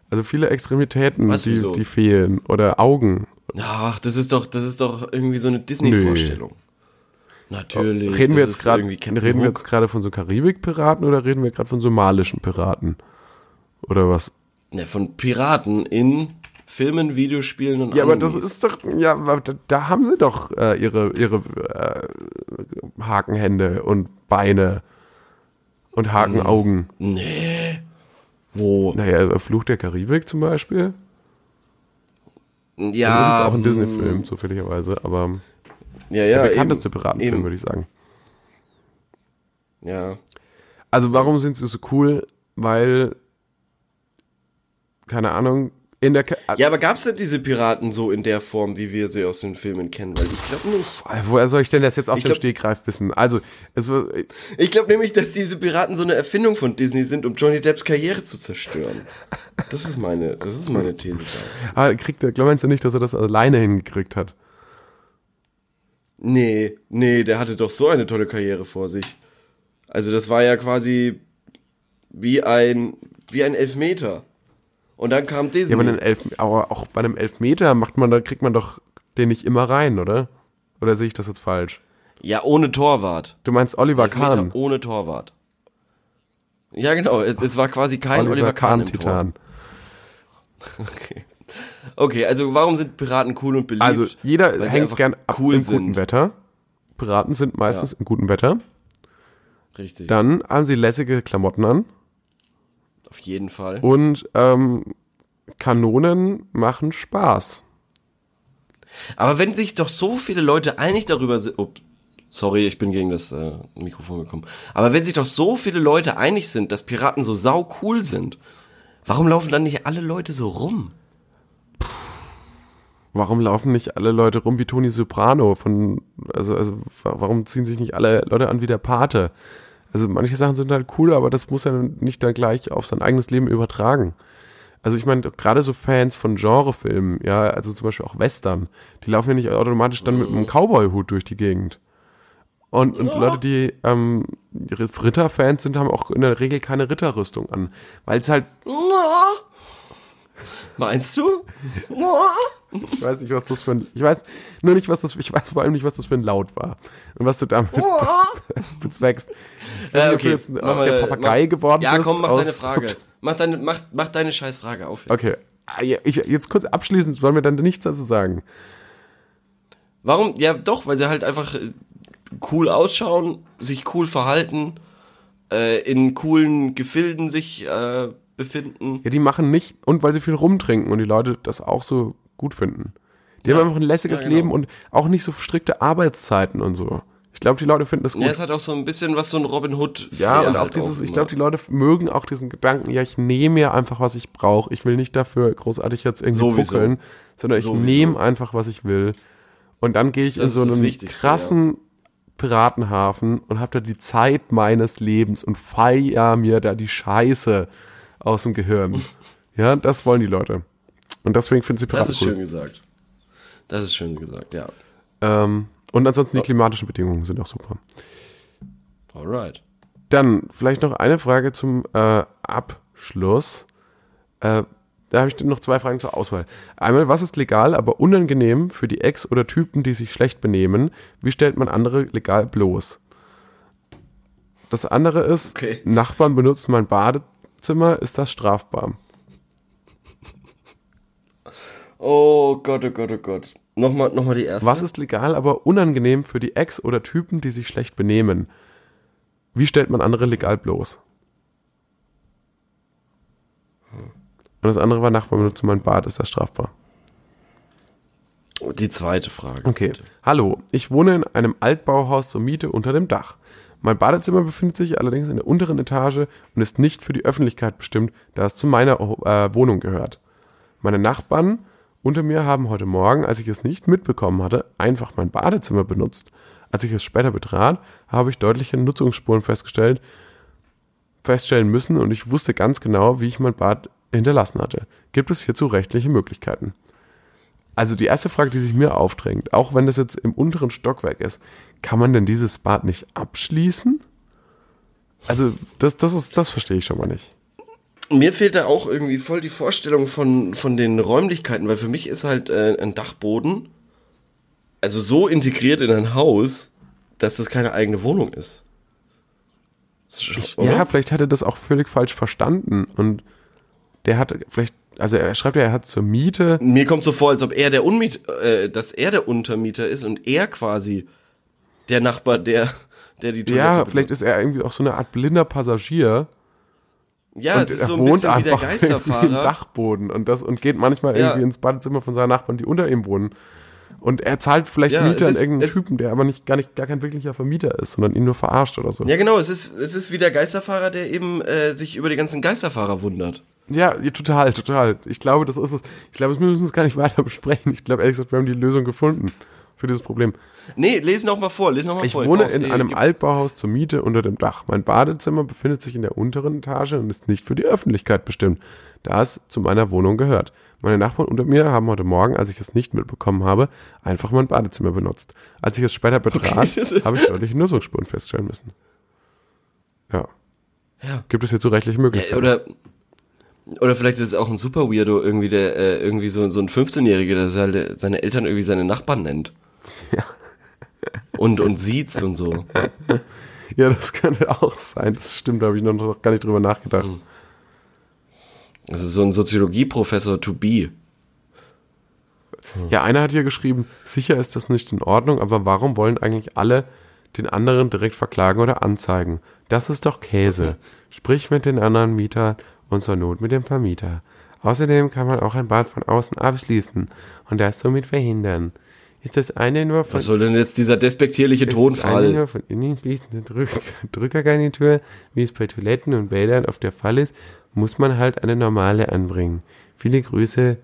S2: Also viele Extremitäten,
S1: Was,
S2: die, die fehlen. Oder Augen.
S1: Ach, das ist doch, das ist doch irgendwie so eine Disney-Vorstellung. Natürlich.
S2: Reden wir jetzt
S1: Captain
S2: reden wir jetzt gerade von so Karibik-Piraten oder reden wir gerade von somalischen Piraten? Oder was?
S1: Ne, von Piraten in Filmen, Videospielen und
S2: Ja, aber das
S1: Animes.
S2: ist doch, ja, da, da haben sie doch äh, ihre, ihre äh, Hakenhände und Beine und Hakenaugen.
S1: Nee. Wo?
S2: Naja, Fluch der Karibik zum Beispiel.
S1: Ja.
S2: das ist jetzt auch ein
S1: hm,
S2: Disney-Film, zufälligerweise, aber
S1: Ja, ja.
S2: der bekannteste
S1: eben,
S2: Piratenfilm,
S1: eben.
S2: würde ich sagen.
S1: Ja.
S2: Also warum sind sie so cool? Weil, keine Ahnung, in der, Ka
S1: Ja, aber gab's denn diese Piraten so in der Form, wie wir sie aus den Filmen kennen? Weil ich glaube nicht.
S2: woher soll ich denn das jetzt auf
S1: Ich
S2: dem Stegreif wissen? Also, es war,
S1: Ich glaube nämlich, dass diese Piraten so eine Erfindung von Disney sind, um Johnny Depps Karriere zu zerstören. Das ist meine, das ist meine These dazu.
S2: aber kriegt er, glaubst du nicht, dass er das alleine hingekriegt hat?
S1: Nee, nee, der hatte doch so eine tolle Karriere vor sich. Also das war ja quasi wie ein, wie ein Elfmeter. Und dann kam Disney.
S2: Ja, aber, einen Elf, aber auch bei einem Elfmeter macht man, da kriegt man doch den nicht immer rein, oder? Oder sehe ich das jetzt falsch?
S1: ja, ohne Torwart.
S2: Du meinst Oliver
S1: Elfmeter
S2: Kahn.
S1: ohne Torwart. Ja, genau. Es, es war quasi kein Oliver, Kahn, im Tor.
S2: Titan.
S1: Okay. okay, also warum sind Piraten cool und beliebt?
S2: Also jeder
S1: Weil
S2: hängt gern ab
S1: cool
S2: im
S1: sind.
S2: guten Wetter. Piraten sind meistens im guten Wetter.
S1: Richtig.
S2: Dann haben sie lässige Klamotten an
S1: Auf jeden Fall.
S2: und ähm, Kanonen machen Spaß.
S1: Aber wenn sich doch so viele Leute einig darüber sind. Oh, sorry, ich bin gegen das äh, Mikrofon gekommen. Aber wenn sich doch so viele Leute einig sind, dass Piraten so sau cool sind, warum laufen dann nicht alle Leute so rum?
S2: Warum laufen nicht alle Leute rum wie Toni Soprano von, also, also wa- warum ziehen sich nicht alle Leute an wie der Pate? Also manche Sachen sind halt cool, aber das muss er nicht dann gleich auf sein eigenes Leben übertragen. Also ich meine, gerade so Fans von Genrefilmen, ja, also zum Beispiel auch Western, die laufen ja nicht automatisch dann mit einem Cowboy-Hut durch die Gegend. Und, und Leute, die ähm, Ritter-Fans sind, haben auch in der Regel keine Ritterrüstung an. Weil es halt,
S1: Meinst du?
S2: ich weiß nicht, was das für ein, ich weiß nur nicht, was das, ich weiß vor allem nicht, was das für ein Laut war. Und was du damit bezweckst.
S1: Ja,
S2: ob
S1: okay.
S2: jetzt
S1: Mach
S2: äh, der Papagei
S1: mach-
S2: geworden
S1: Ja,
S2: bist.
S1: komm, mach deine Frage. Mach deine, mach, mach deine scheiß Frage auf. Jetzt.
S2: Okay. Ah, Ich, jetzt kurz abschließend, wollen wir dann nichts dazu sagen.
S1: Warum? Ja, doch, weil sie halt einfach äh, cool ausschauen, sich cool verhalten, äh, in coolen Gefilden sich äh, befinden.
S2: Ja, die machen nicht, und weil sie viel rumtrinken und die Leute das auch so gut finden. Die haben einfach ein lässiges
S1: Ja, genau.
S2: Leben und auch nicht so strikte Arbeitszeiten und so. Ich glaube, die Leute finden das gut.
S1: Ja, es hat auch so ein bisschen was so ein Robin Hood.
S2: Ja, und auch
S1: halt
S2: dieses, ich
S1: immer.
S2: glaube, die Leute mögen auch diesen Gedanken, ja, ich nehme mir einfach, was ich brauche. Ich will nicht dafür großartig jetzt irgendwie
S1: Sowieso.
S2: puckeln, sondern ich
S1: Sowieso.
S2: nehme einfach, was ich will. Und dann gehe ich
S1: Das
S2: in so einen krassen Piratenhafen und habe da die Zeit meines Lebens und feier mir da die Scheiße aus dem Gehirn. ja, das wollen die Leute. Und deswegen finden sie
S1: Das
S2: Piraten
S1: ist
S2: cool.
S1: schön gesagt. Das ist schön gesagt, ja.
S2: Ähm, und ansonsten die
S1: Oh.
S2: klimatischen Bedingungen sind auch super.
S1: Alright.
S2: Dann vielleicht noch eine Frage zum äh, Abschluss. Äh, da habe ich noch zwei Fragen zur Auswahl. Einmal, was ist legal, aber unangenehm für die Ex oder Typen, die sich schlecht benehmen? Wie stellt man andere legal bloß? Das andere ist,
S1: Okay.
S2: Nachbarn benutzen mein Badezimmer, ist das strafbar?
S1: Oh Gott, oh Gott, oh Gott. Nochmal, nochmal die erste.
S2: Was ist legal, aber unangenehm für die Ex oder Typen, die sich schlecht benehmen? Wie stellt man andere legal bloß? Und das andere war Nachbarn benutzen mein Bad, ist das strafbar?
S1: Die zweite Frage.
S2: Okay. Hallo, ich wohne in einem Altbauhaus zur Miete unter dem Dach. Mein Badezimmer befindet sich allerdings in der unteren Etage und ist nicht für die Öffentlichkeit bestimmt, da es zu meiner äh, Wohnung gehört. Meine Nachbarn unter mir haben heute Morgen, als ich es nicht mitbekommen hatte, einfach mein Badezimmer benutzt. Als ich es später betrat, habe ich deutliche Nutzungsspuren festgestellt, feststellen müssen und ich wusste ganz genau, wie ich mein Bad hinterlassen hatte. Gibt es hierzu rechtliche Möglichkeiten? Also die erste Frage, die sich mir aufdrängt, auch wenn das jetzt im unteren Stockwerk ist, kann man denn dieses Bad nicht abschließen? Also das, das ist, das verstehe ich schon mal nicht.
S1: Mir fehlt da auch irgendwie voll die Vorstellung von, von den Räumlichkeiten, weil für mich ist halt äh, ein Dachboden also so integriert in ein Haus, dass das keine eigene Wohnung ist. Oder?
S2: Ja, vielleicht hat er das auch völlig falsch verstanden und der hat vielleicht, also er schreibt ja, er hat zur Miete,
S1: Mir kommt so vor, als ob er der Unmiet, äh, dass er der Untermieter ist und er quasi der Nachbar, der, der die Toilette
S2: ja,
S1: benutzt.
S2: vielleicht ist er irgendwie auch so eine Art blinder Passagier
S1: Ja,
S2: und
S1: es ist
S2: er
S1: so ein
S2: wohnt
S1: bisschen wie der
S2: irgendwie im
S1: Geisterfahrer.
S2: Dachboden und das und geht manchmal
S1: Ja.
S2: irgendwie ins Badezimmer von seinen Nachbarn, die unter ihm wohnen. Und er zahlt vielleicht
S1: Ja,
S2: Miete an irgendeinen Typen, der aber nicht gar nicht gar kein wirklicher Vermieter ist, sondern ihn nur verarscht oder so.
S1: Ja, genau, es ist, es ist wie der Geisterfahrer, der eben äh, sich über die ganzen Geisterfahrer wundert.
S2: Ja, total, total. Ich glaube, das ist es. Ich glaube, wir müssen es gar nicht weiter besprechen. Ich glaube, ehrlich gesagt, wir haben die Lösung gefunden für dieses Problem.
S1: Nee, lesen noch mal vor, lesen noch mal
S2: Ich
S1: vor.
S2: wohne
S1: brauch's-
S2: in einem
S1: gib-
S2: Altbauhaus zur Miete unter dem Dach. Mein Badezimmer befindet sich in der unteren Etage und ist nicht für die Öffentlichkeit bestimmt, da es zu meiner Wohnung gehört. Meine Nachbarn unter mir haben heute Morgen, als ich es nicht mitbekommen habe, einfach mein Badezimmer benutzt. Als ich es später betrat,
S1: ist-
S2: habe ich deutliche Nutzungsspuren feststellen müssen. Ja.
S1: Ja.
S2: Gibt es hierzu rechtliche Möglichkeiten?
S1: Ja, oder, oder vielleicht ist es auch ein super Weirdo, irgendwie, der, äh, irgendwie so, so ein 15-Jähriger, der seine, seine Eltern irgendwie seine Nachbarn nennt.
S2: Ja.
S1: Und, und sieht's und so.
S2: Ja, das könnte auch sein. Das stimmt, da habe ich noch gar nicht drüber nachgedacht.
S1: Also so ein Soziologieprofessor to be.
S2: Ja, einer hat hier geschrieben, sicher ist das nicht in Ordnung, aber warum wollen eigentlich alle den anderen direkt verklagen oder anzeigen? Das ist doch Käse. Sprich mit den anderen Mietern und zur Not mit dem Vermieter. Außerdem kann man auch ein Bad von außen abschließen und das somit verhindern. Ist das eine nur von
S1: Was soll denn jetzt dieser despektierliche
S2: ist das eine
S1: Tonfall?
S2: nur von innen schließende Drück Drückergarnitur, wie es bei Toiletten und Bädern oft der Fall ist, muss man halt eine normale anbringen. Viele Grüße.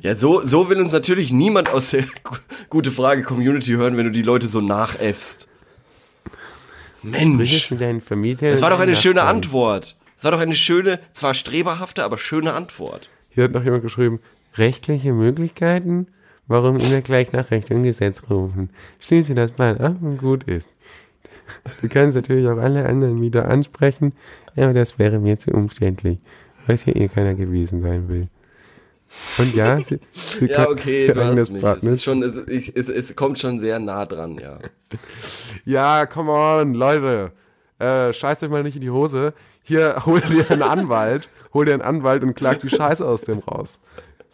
S1: Ja, so, so will uns natürlich niemand aus der Gu- Gute Frage Community hören, wenn du die Leute so nachäffst. Mensch, das war doch eine schöne
S2: Nachbarn.
S1: Antwort. Das war doch eine schöne, zwar streberhafte, aber schöne Antwort.
S2: Hier hat noch jemand geschrieben, rechtliche Möglichkeiten? Warum immer gleich nach Recht und Gesetz rufen? Schließe das mal ab und gut ist. Du kannst natürlich auch alle anderen wieder ansprechen, aber das wäre mir zu umständlich, was ja eh keiner gewesen sein will. Und ja, sie, sie
S1: Ja, okay, du hast mich. Es, ist schon, es, ich, es, es kommt schon sehr nah dran, ja.
S2: Ja, come on, Leute. Äh, scheißt euch mal nicht in die Hose. Hier, hol dir einen Anwalt, hol dir einen Anwalt und klag die Scheiße aus dem raus.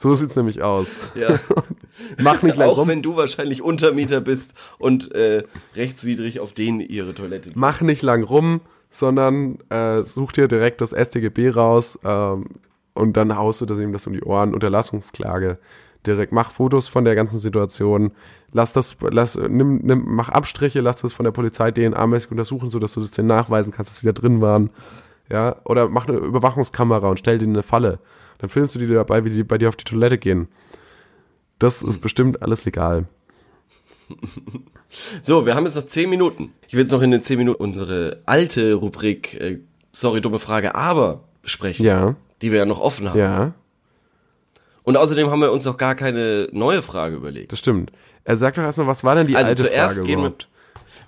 S2: So sieht's nämlich aus.
S1: Ja.
S2: Mach nicht lang
S1: Auch
S2: rum.
S1: wenn du wahrscheinlich Untermieter bist und äh, rechtswidrig auf denen ihre Toilette.
S2: Mach nicht lang rum, sondern äh, such dir direkt das StGB raus ähm, und dann haust du das ihm das um die Ohren. Unterlassungsklage. Direkt mach Fotos von der ganzen Situation. Lass das, lass, nimm, nimm, mach Abstriche, lass das von der Polizei DNA-mäßig untersuchen, sodass du das denen nachweisen kannst, dass sie da drin waren. Ja, oder mach eine Überwachungskamera und stell dir eine Falle. Dann filmst du die dabei, wie die bei dir auf die Toilette gehen. Das ist bestimmt alles legal.
S1: So, wir haben jetzt noch 10 Minuten. Ich will jetzt noch in den 10 Minuten unsere alte Rubrik, äh, sorry, dumme Frage, aber besprechen.
S2: Ja,
S1: Die wir ja noch offen haben.
S2: ja,
S1: Und außerdem haben wir uns noch gar keine neue Frage überlegt.
S2: das stimmt. Er sagt doch erstmal, was war denn die
S1: Also
S2: alte
S1: zuerst
S2: Frage
S1: gehen wir.
S2: überhaupt?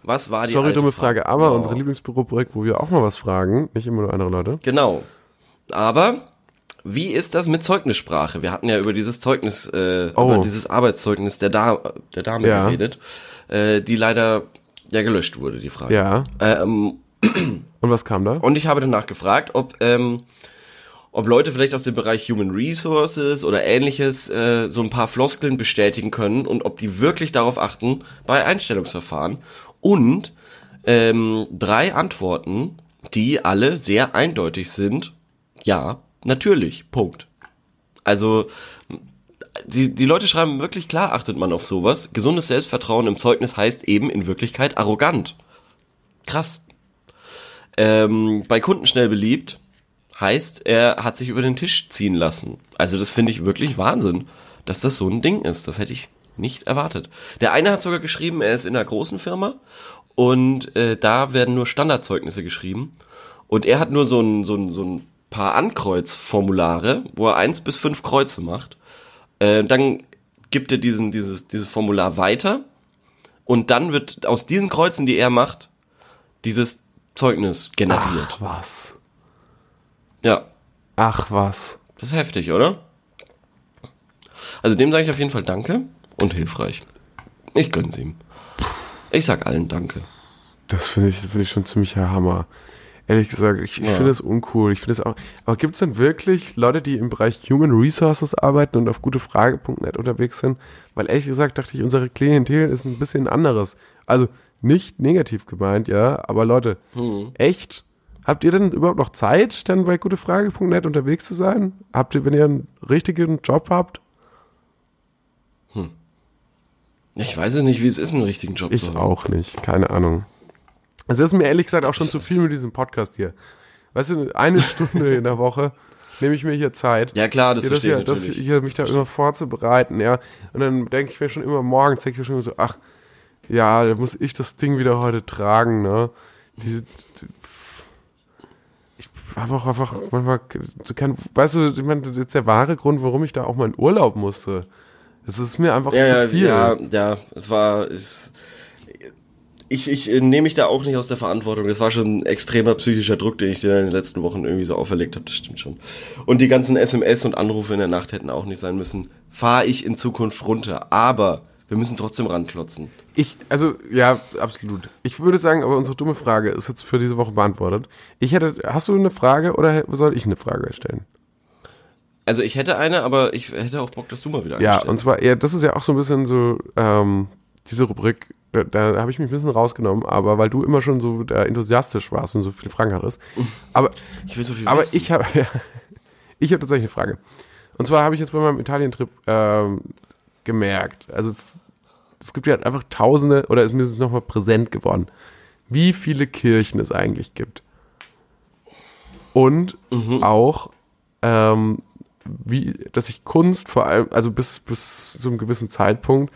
S1: Was war die
S2: Sorry,
S1: alte
S2: dumme Frage, aber
S1: Oh.
S2: unsere Lieblingsbürobrik, wo wir auch mal was fragen, nicht immer nur andere Leute.
S1: Genau. Aber wie ist das mit Zeugnissprache? Wir hatten ja über dieses Zeugnis, äh,
S2: Oh.
S1: über dieses Arbeitszeugnis der, da der Dame
S2: Ja.
S1: geredet, äh, die leider ja gelöscht wurde, die Frage.
S2: Ja.
S1: Ähm,
S2: Und was kam da?
S1: und ich habe danach gefragt, ob ähm, ob Leute vielleicht aus dem Bereich Human Resources oder ähnliches äh, so ein paar Floskeln bestätigen können und ob die wirklich darauf achten bei Einstellungsverfahren. Und ähm, drei Antworten, die alle sehr eindeutig sind. Ja, natürlich. Punkt. Also die, die Leute schreiben wirklich klar, achtet man auf sowas. Gesundes Selbstvertrauen im Zeugnis heißt eben in Wirklichkeit arrogant. Krass. Ähm, bei Kunden schnell beliebt heißt, er hat sich über den Tisch ziehen lassen. Also das finde ich wirklich Wahnsinn, dass das so ein Ding ist. Das hätte ich nicht erwartet. Der eine hat sogar geschrieben, er ist in einer großen Firma und äh, da werden nur Standardzeugnisse geschrieben. Und er hat nur so ein, so ein, so ein paar Ankreuzformulare, wo er eins bis fünf Kreuze macht. Äh, dann gibt er diesen, dieses, dieses Formular weiter und dann wird aus diesen Kreuzen, die er macht, dieses Zeugnis generiert.
S2: Ach was.
S1: Ja,
S2: Ach was.
S1: das ist heftig, oder? Also dem sage ich auf jeden Fall Danke und hilfreich. Ich gönn's ihm. Ich sag allen Danke.
S2: Das finde ich, finde ich schon ziemlich Hammer. Ehrlich gesagt, ich, ich
S1: Ja.
S2: finde es uncool. Ich finde es auch. Aber gibt es denn wirklich Leute, die im Bereich Human Resources arbeiten und auf gutefrage.net unterwegs sind? Weil ehrlich gesagt dachte ich, unsere Klientel ist ein bisschen anderes. Also nicht negativ gemeint, ja, aber Leute,
S1: Hm.
S2: echt? Habt ihr denn überhaupt noch Zeit, dann bei gutefrage.net unterwegs zu sein? Habt ihr, wenn ihr einen richtigen Job habt?
S1: Ich weiß es nicht, wie es ist, einen richtigen Job
S2: Ich
S1: zu haben.
S2: auch nicht, keine Ahnung. Es ist mir ehrlich gesagt auch schon zu viel mit diesem Podcast hier. Weißt du, eine Stunde in der Woche nehme ich mir hier Zeit.
S1: Ja klar, das
S2: Ja, das,
S1: verstehe
S2: ja, das hier mich da immer vorzubereiten, ja. Und dann denke ich mir schon immer morgens, denke ich mir schon immer so, ach, ja, da muss ich das Ding wieder heute tragen, ne? Diese, die, ich habe auch einfach manchmal, kann, weißt du, ich meine, das ist der wahre Grund, warum ich da auch mal in Urlaub musste. Es ist mir einfach
S1: ja,
S2: zu viel.
S1: ja, ja, es war, es, ich, ich äh, nehme mich da auch nicht aus der Verantwortung. Das war schon ein extremer psychischer Druck, den ich dir in den letzten Wochen irgendwie so auferlegt habe. Das stimmt schon. Und die ganzen SMS und Anrufe in der Nacht hätten auch nicht sein müssen. Fahre ich in Zukunft runter. Aber wir müssen trotzdem ranklotzen.
S2: Ich, also, ja, absolut. Ich würde sagen, aber unsere dumme Frage ist jetzt für diese Woche beantwortet. Ich hätte, hast du eine Frage oder soll ich eine Frage stellen?
S1: Also ich hätte eine, aber ich hätte auch Bock, dass du mal wieder
S2: Ja, und zwar, ja, das ist ja auch so ein bisschen so, ähm, diese Rubrik, da, da habe ich mich ein bisschen rausgenommen, aber weil du immer schon so äh, enthusiastisch warst und so viele Fragen hattest. Aber,
S1: ich will so viel
S2: aber
S1: wissen.
S2: ich habe, ja, ich habe tatsächlich eine Frage. Und zwar habe ich jetzt bei meinem Italien-Trip ähm, gemerkt, also es gibt ja einfach tausende, oder ist mir es nochmal präsent geworden, wie viele Kirchen es eigentlich gibt. Und auch, ähm, wie, dass sich Kunst vor allem, also bis, bis zu einem gewissen Zeitpunkt,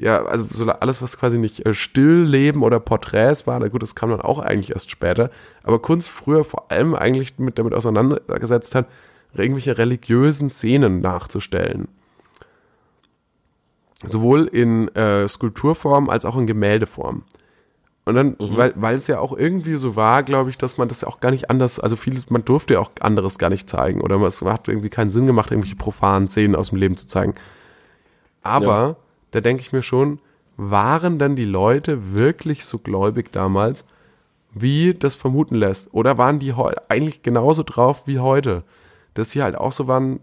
S2: ja, also so alles, was quasi nicht äh, Stillleben oder Porträts war, na gut, das kam dann auch eigentlich erst später, aber Kunst früher vor allem eigentlich mit damit auseinandergesetzt hat, irgendwelche religiösen Szenen nachzustellen. Sowohl in äh, Skulpturform als auch in Gemäldeform. Und dann, weil, weil es ja auch irgendwie so war, glaube ich, dass man das ja auch gar nicht anders, also vieles, man durfte ja auch anderes gar nicht zeigen. Oder es hat irgendwie keinen Sinn gemacht, irgendwelche profanen Szenen aus dem Leben zu zeigen. Aber
S1: Ja.
S2: Da denke ich mir schon, waren denn die Leute wirklich so gläubig damals, wie das vermuten lässt? Oder waren die eigentlich genauso drauf wie heute? Dass sie halt auch so waren,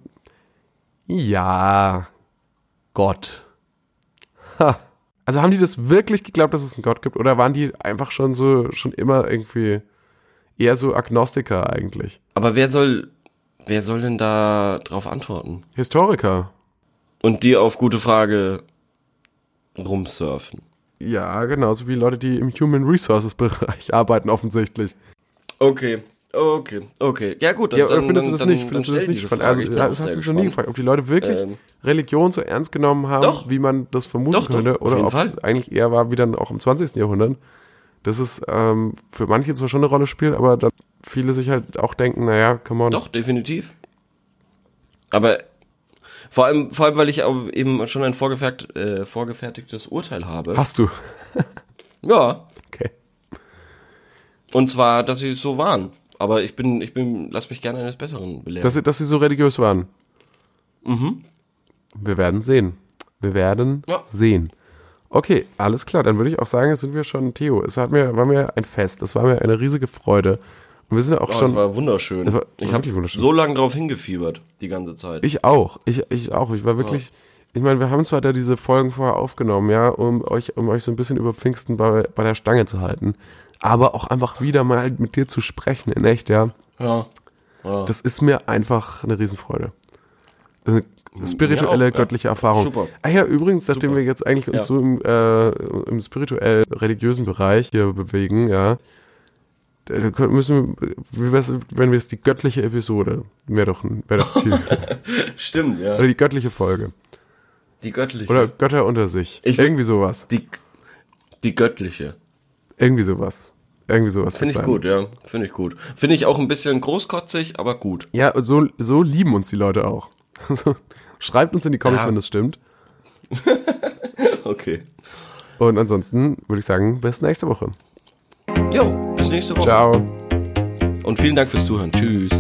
S2: ja, Gott. Ha. Also haben die das wirklich geglaubt, dass es einen Gott gibt? Oder waren die einfach schon so, schon immer irgendwie eher so Agnostiker eigentlich?
S1: Aber wer soll, wer soll denn da drauf antworten?
S2: Historiker.
S1: Und die auf gute Frage rumsurfen.
S2: Ja, genauso wie Leute, die im Human Resources Bereich arbeiten, offensichtlich.
S1: Okay, okay, okay. Ja gut, dann,
S2: Ja,
S1: dann,
S2: findest du das
S1: dann,
S2: nicht? Findest du das nicht?
S1: Frage.
S2: Also, das hast du schon nie gefragt, ob die Leute wirklich
S1: Ähm,
S2: Religion so ernst genommen haben,
S1: Doch.
S2: wie man das vermuten
S1: Doch, doch,
S2: könnte,
S1: auf
S2: oder ob es eigentlich eher war wie dann auch im 20. Jahrhundert. Das ist ähm, für manche zwar schon eine Rolle spielt, aber viele sich halt auch denken, naja, come on.
S1: Doch, definitiv. Aber vor allem, vor allem, weil ich auch eben schon ein vorgefertigt, äh, vorgefertigtes Urteil habe.
S2: Hast du.
S1: Ja.
S2: Okay.
S1: Und zwar, dass sie so waren. Aber ich bin, ich bin, lass mich gerne eines Besseren belehren.
S2: Dass, sie- dass sie so religiös waren. Mhm. Wir werden sehen. Wir werden
S1: Ja.
S2: sehen. Okay, alles klar. Dann würde ich auch sagen, jetzt sind wir schon, Theo. Es hat mir, war mir ein Fest. Es war mir eine riesige Freude. Und wir sind ja auch
S1: oh,
S2: schon.
S1: das war wunderschön.
S2: Das war
S1: ich habe
S2: wunderschön.
S1: so lange drauf hingefiebert, die ganze Zeit.
S2: Ich auch. Ich, ich auch. Ich war wirklich. Ich meine, wir haben zwar da diese Folgen vorher aufgenommen, ja, um euch, um euch so ein bisschen über Pfingsten bei, bei der Stange zu halten. Aber auch einfach wieder mal mit dir zu sprechen, in echt, ja.
S1: ja. ja.
S2: Das ist mir einfach eine Riesenfreude. Eine spirituelle,
S1: Mir auch, ja.
S2: göttliche Erfahrung.
S1: Super.
S2: Ah ja, übrigens, nachdem
S1: Super.
S2: wir jetzt eigentlich uns
S1: Ja.
S2: so im, äh, im spirituell-religiösen Bereich hier bewegen, ja, da da müssen wir, wie wär's, wenn wir jetzt die göttliche Episode, wäre doch, ein- wär doch
S1: Stimmt, ja.
S2: oder die göttliche Folge.
S1: Die göttliche.
S2: Oder Götter unter sich.
S1: Ich-
S2: Irgendwie sowas.
S1: die, die göttliche.
S2: Irgendwie sowas. Irgendwie sowas.
S1: Finde ich
S2: sein.
S1: gut, ja. Finde ich gut. Finde ich auch ein bisschen großkotzig, aber gut.
S2: Ja, so, so lieben uns die Leute auch. Also, schreibt uns in die Comments,
S1: Ja.
S2: wenn das stimmt.
S1: Okay.
S2: Und ansonsten würde ich sagen, bis nächste Woche.
S1: Jo, bis nächste Woche.
S2: Ciao.
S1: Und vielen Dank fürs Zuhören. Tschüss.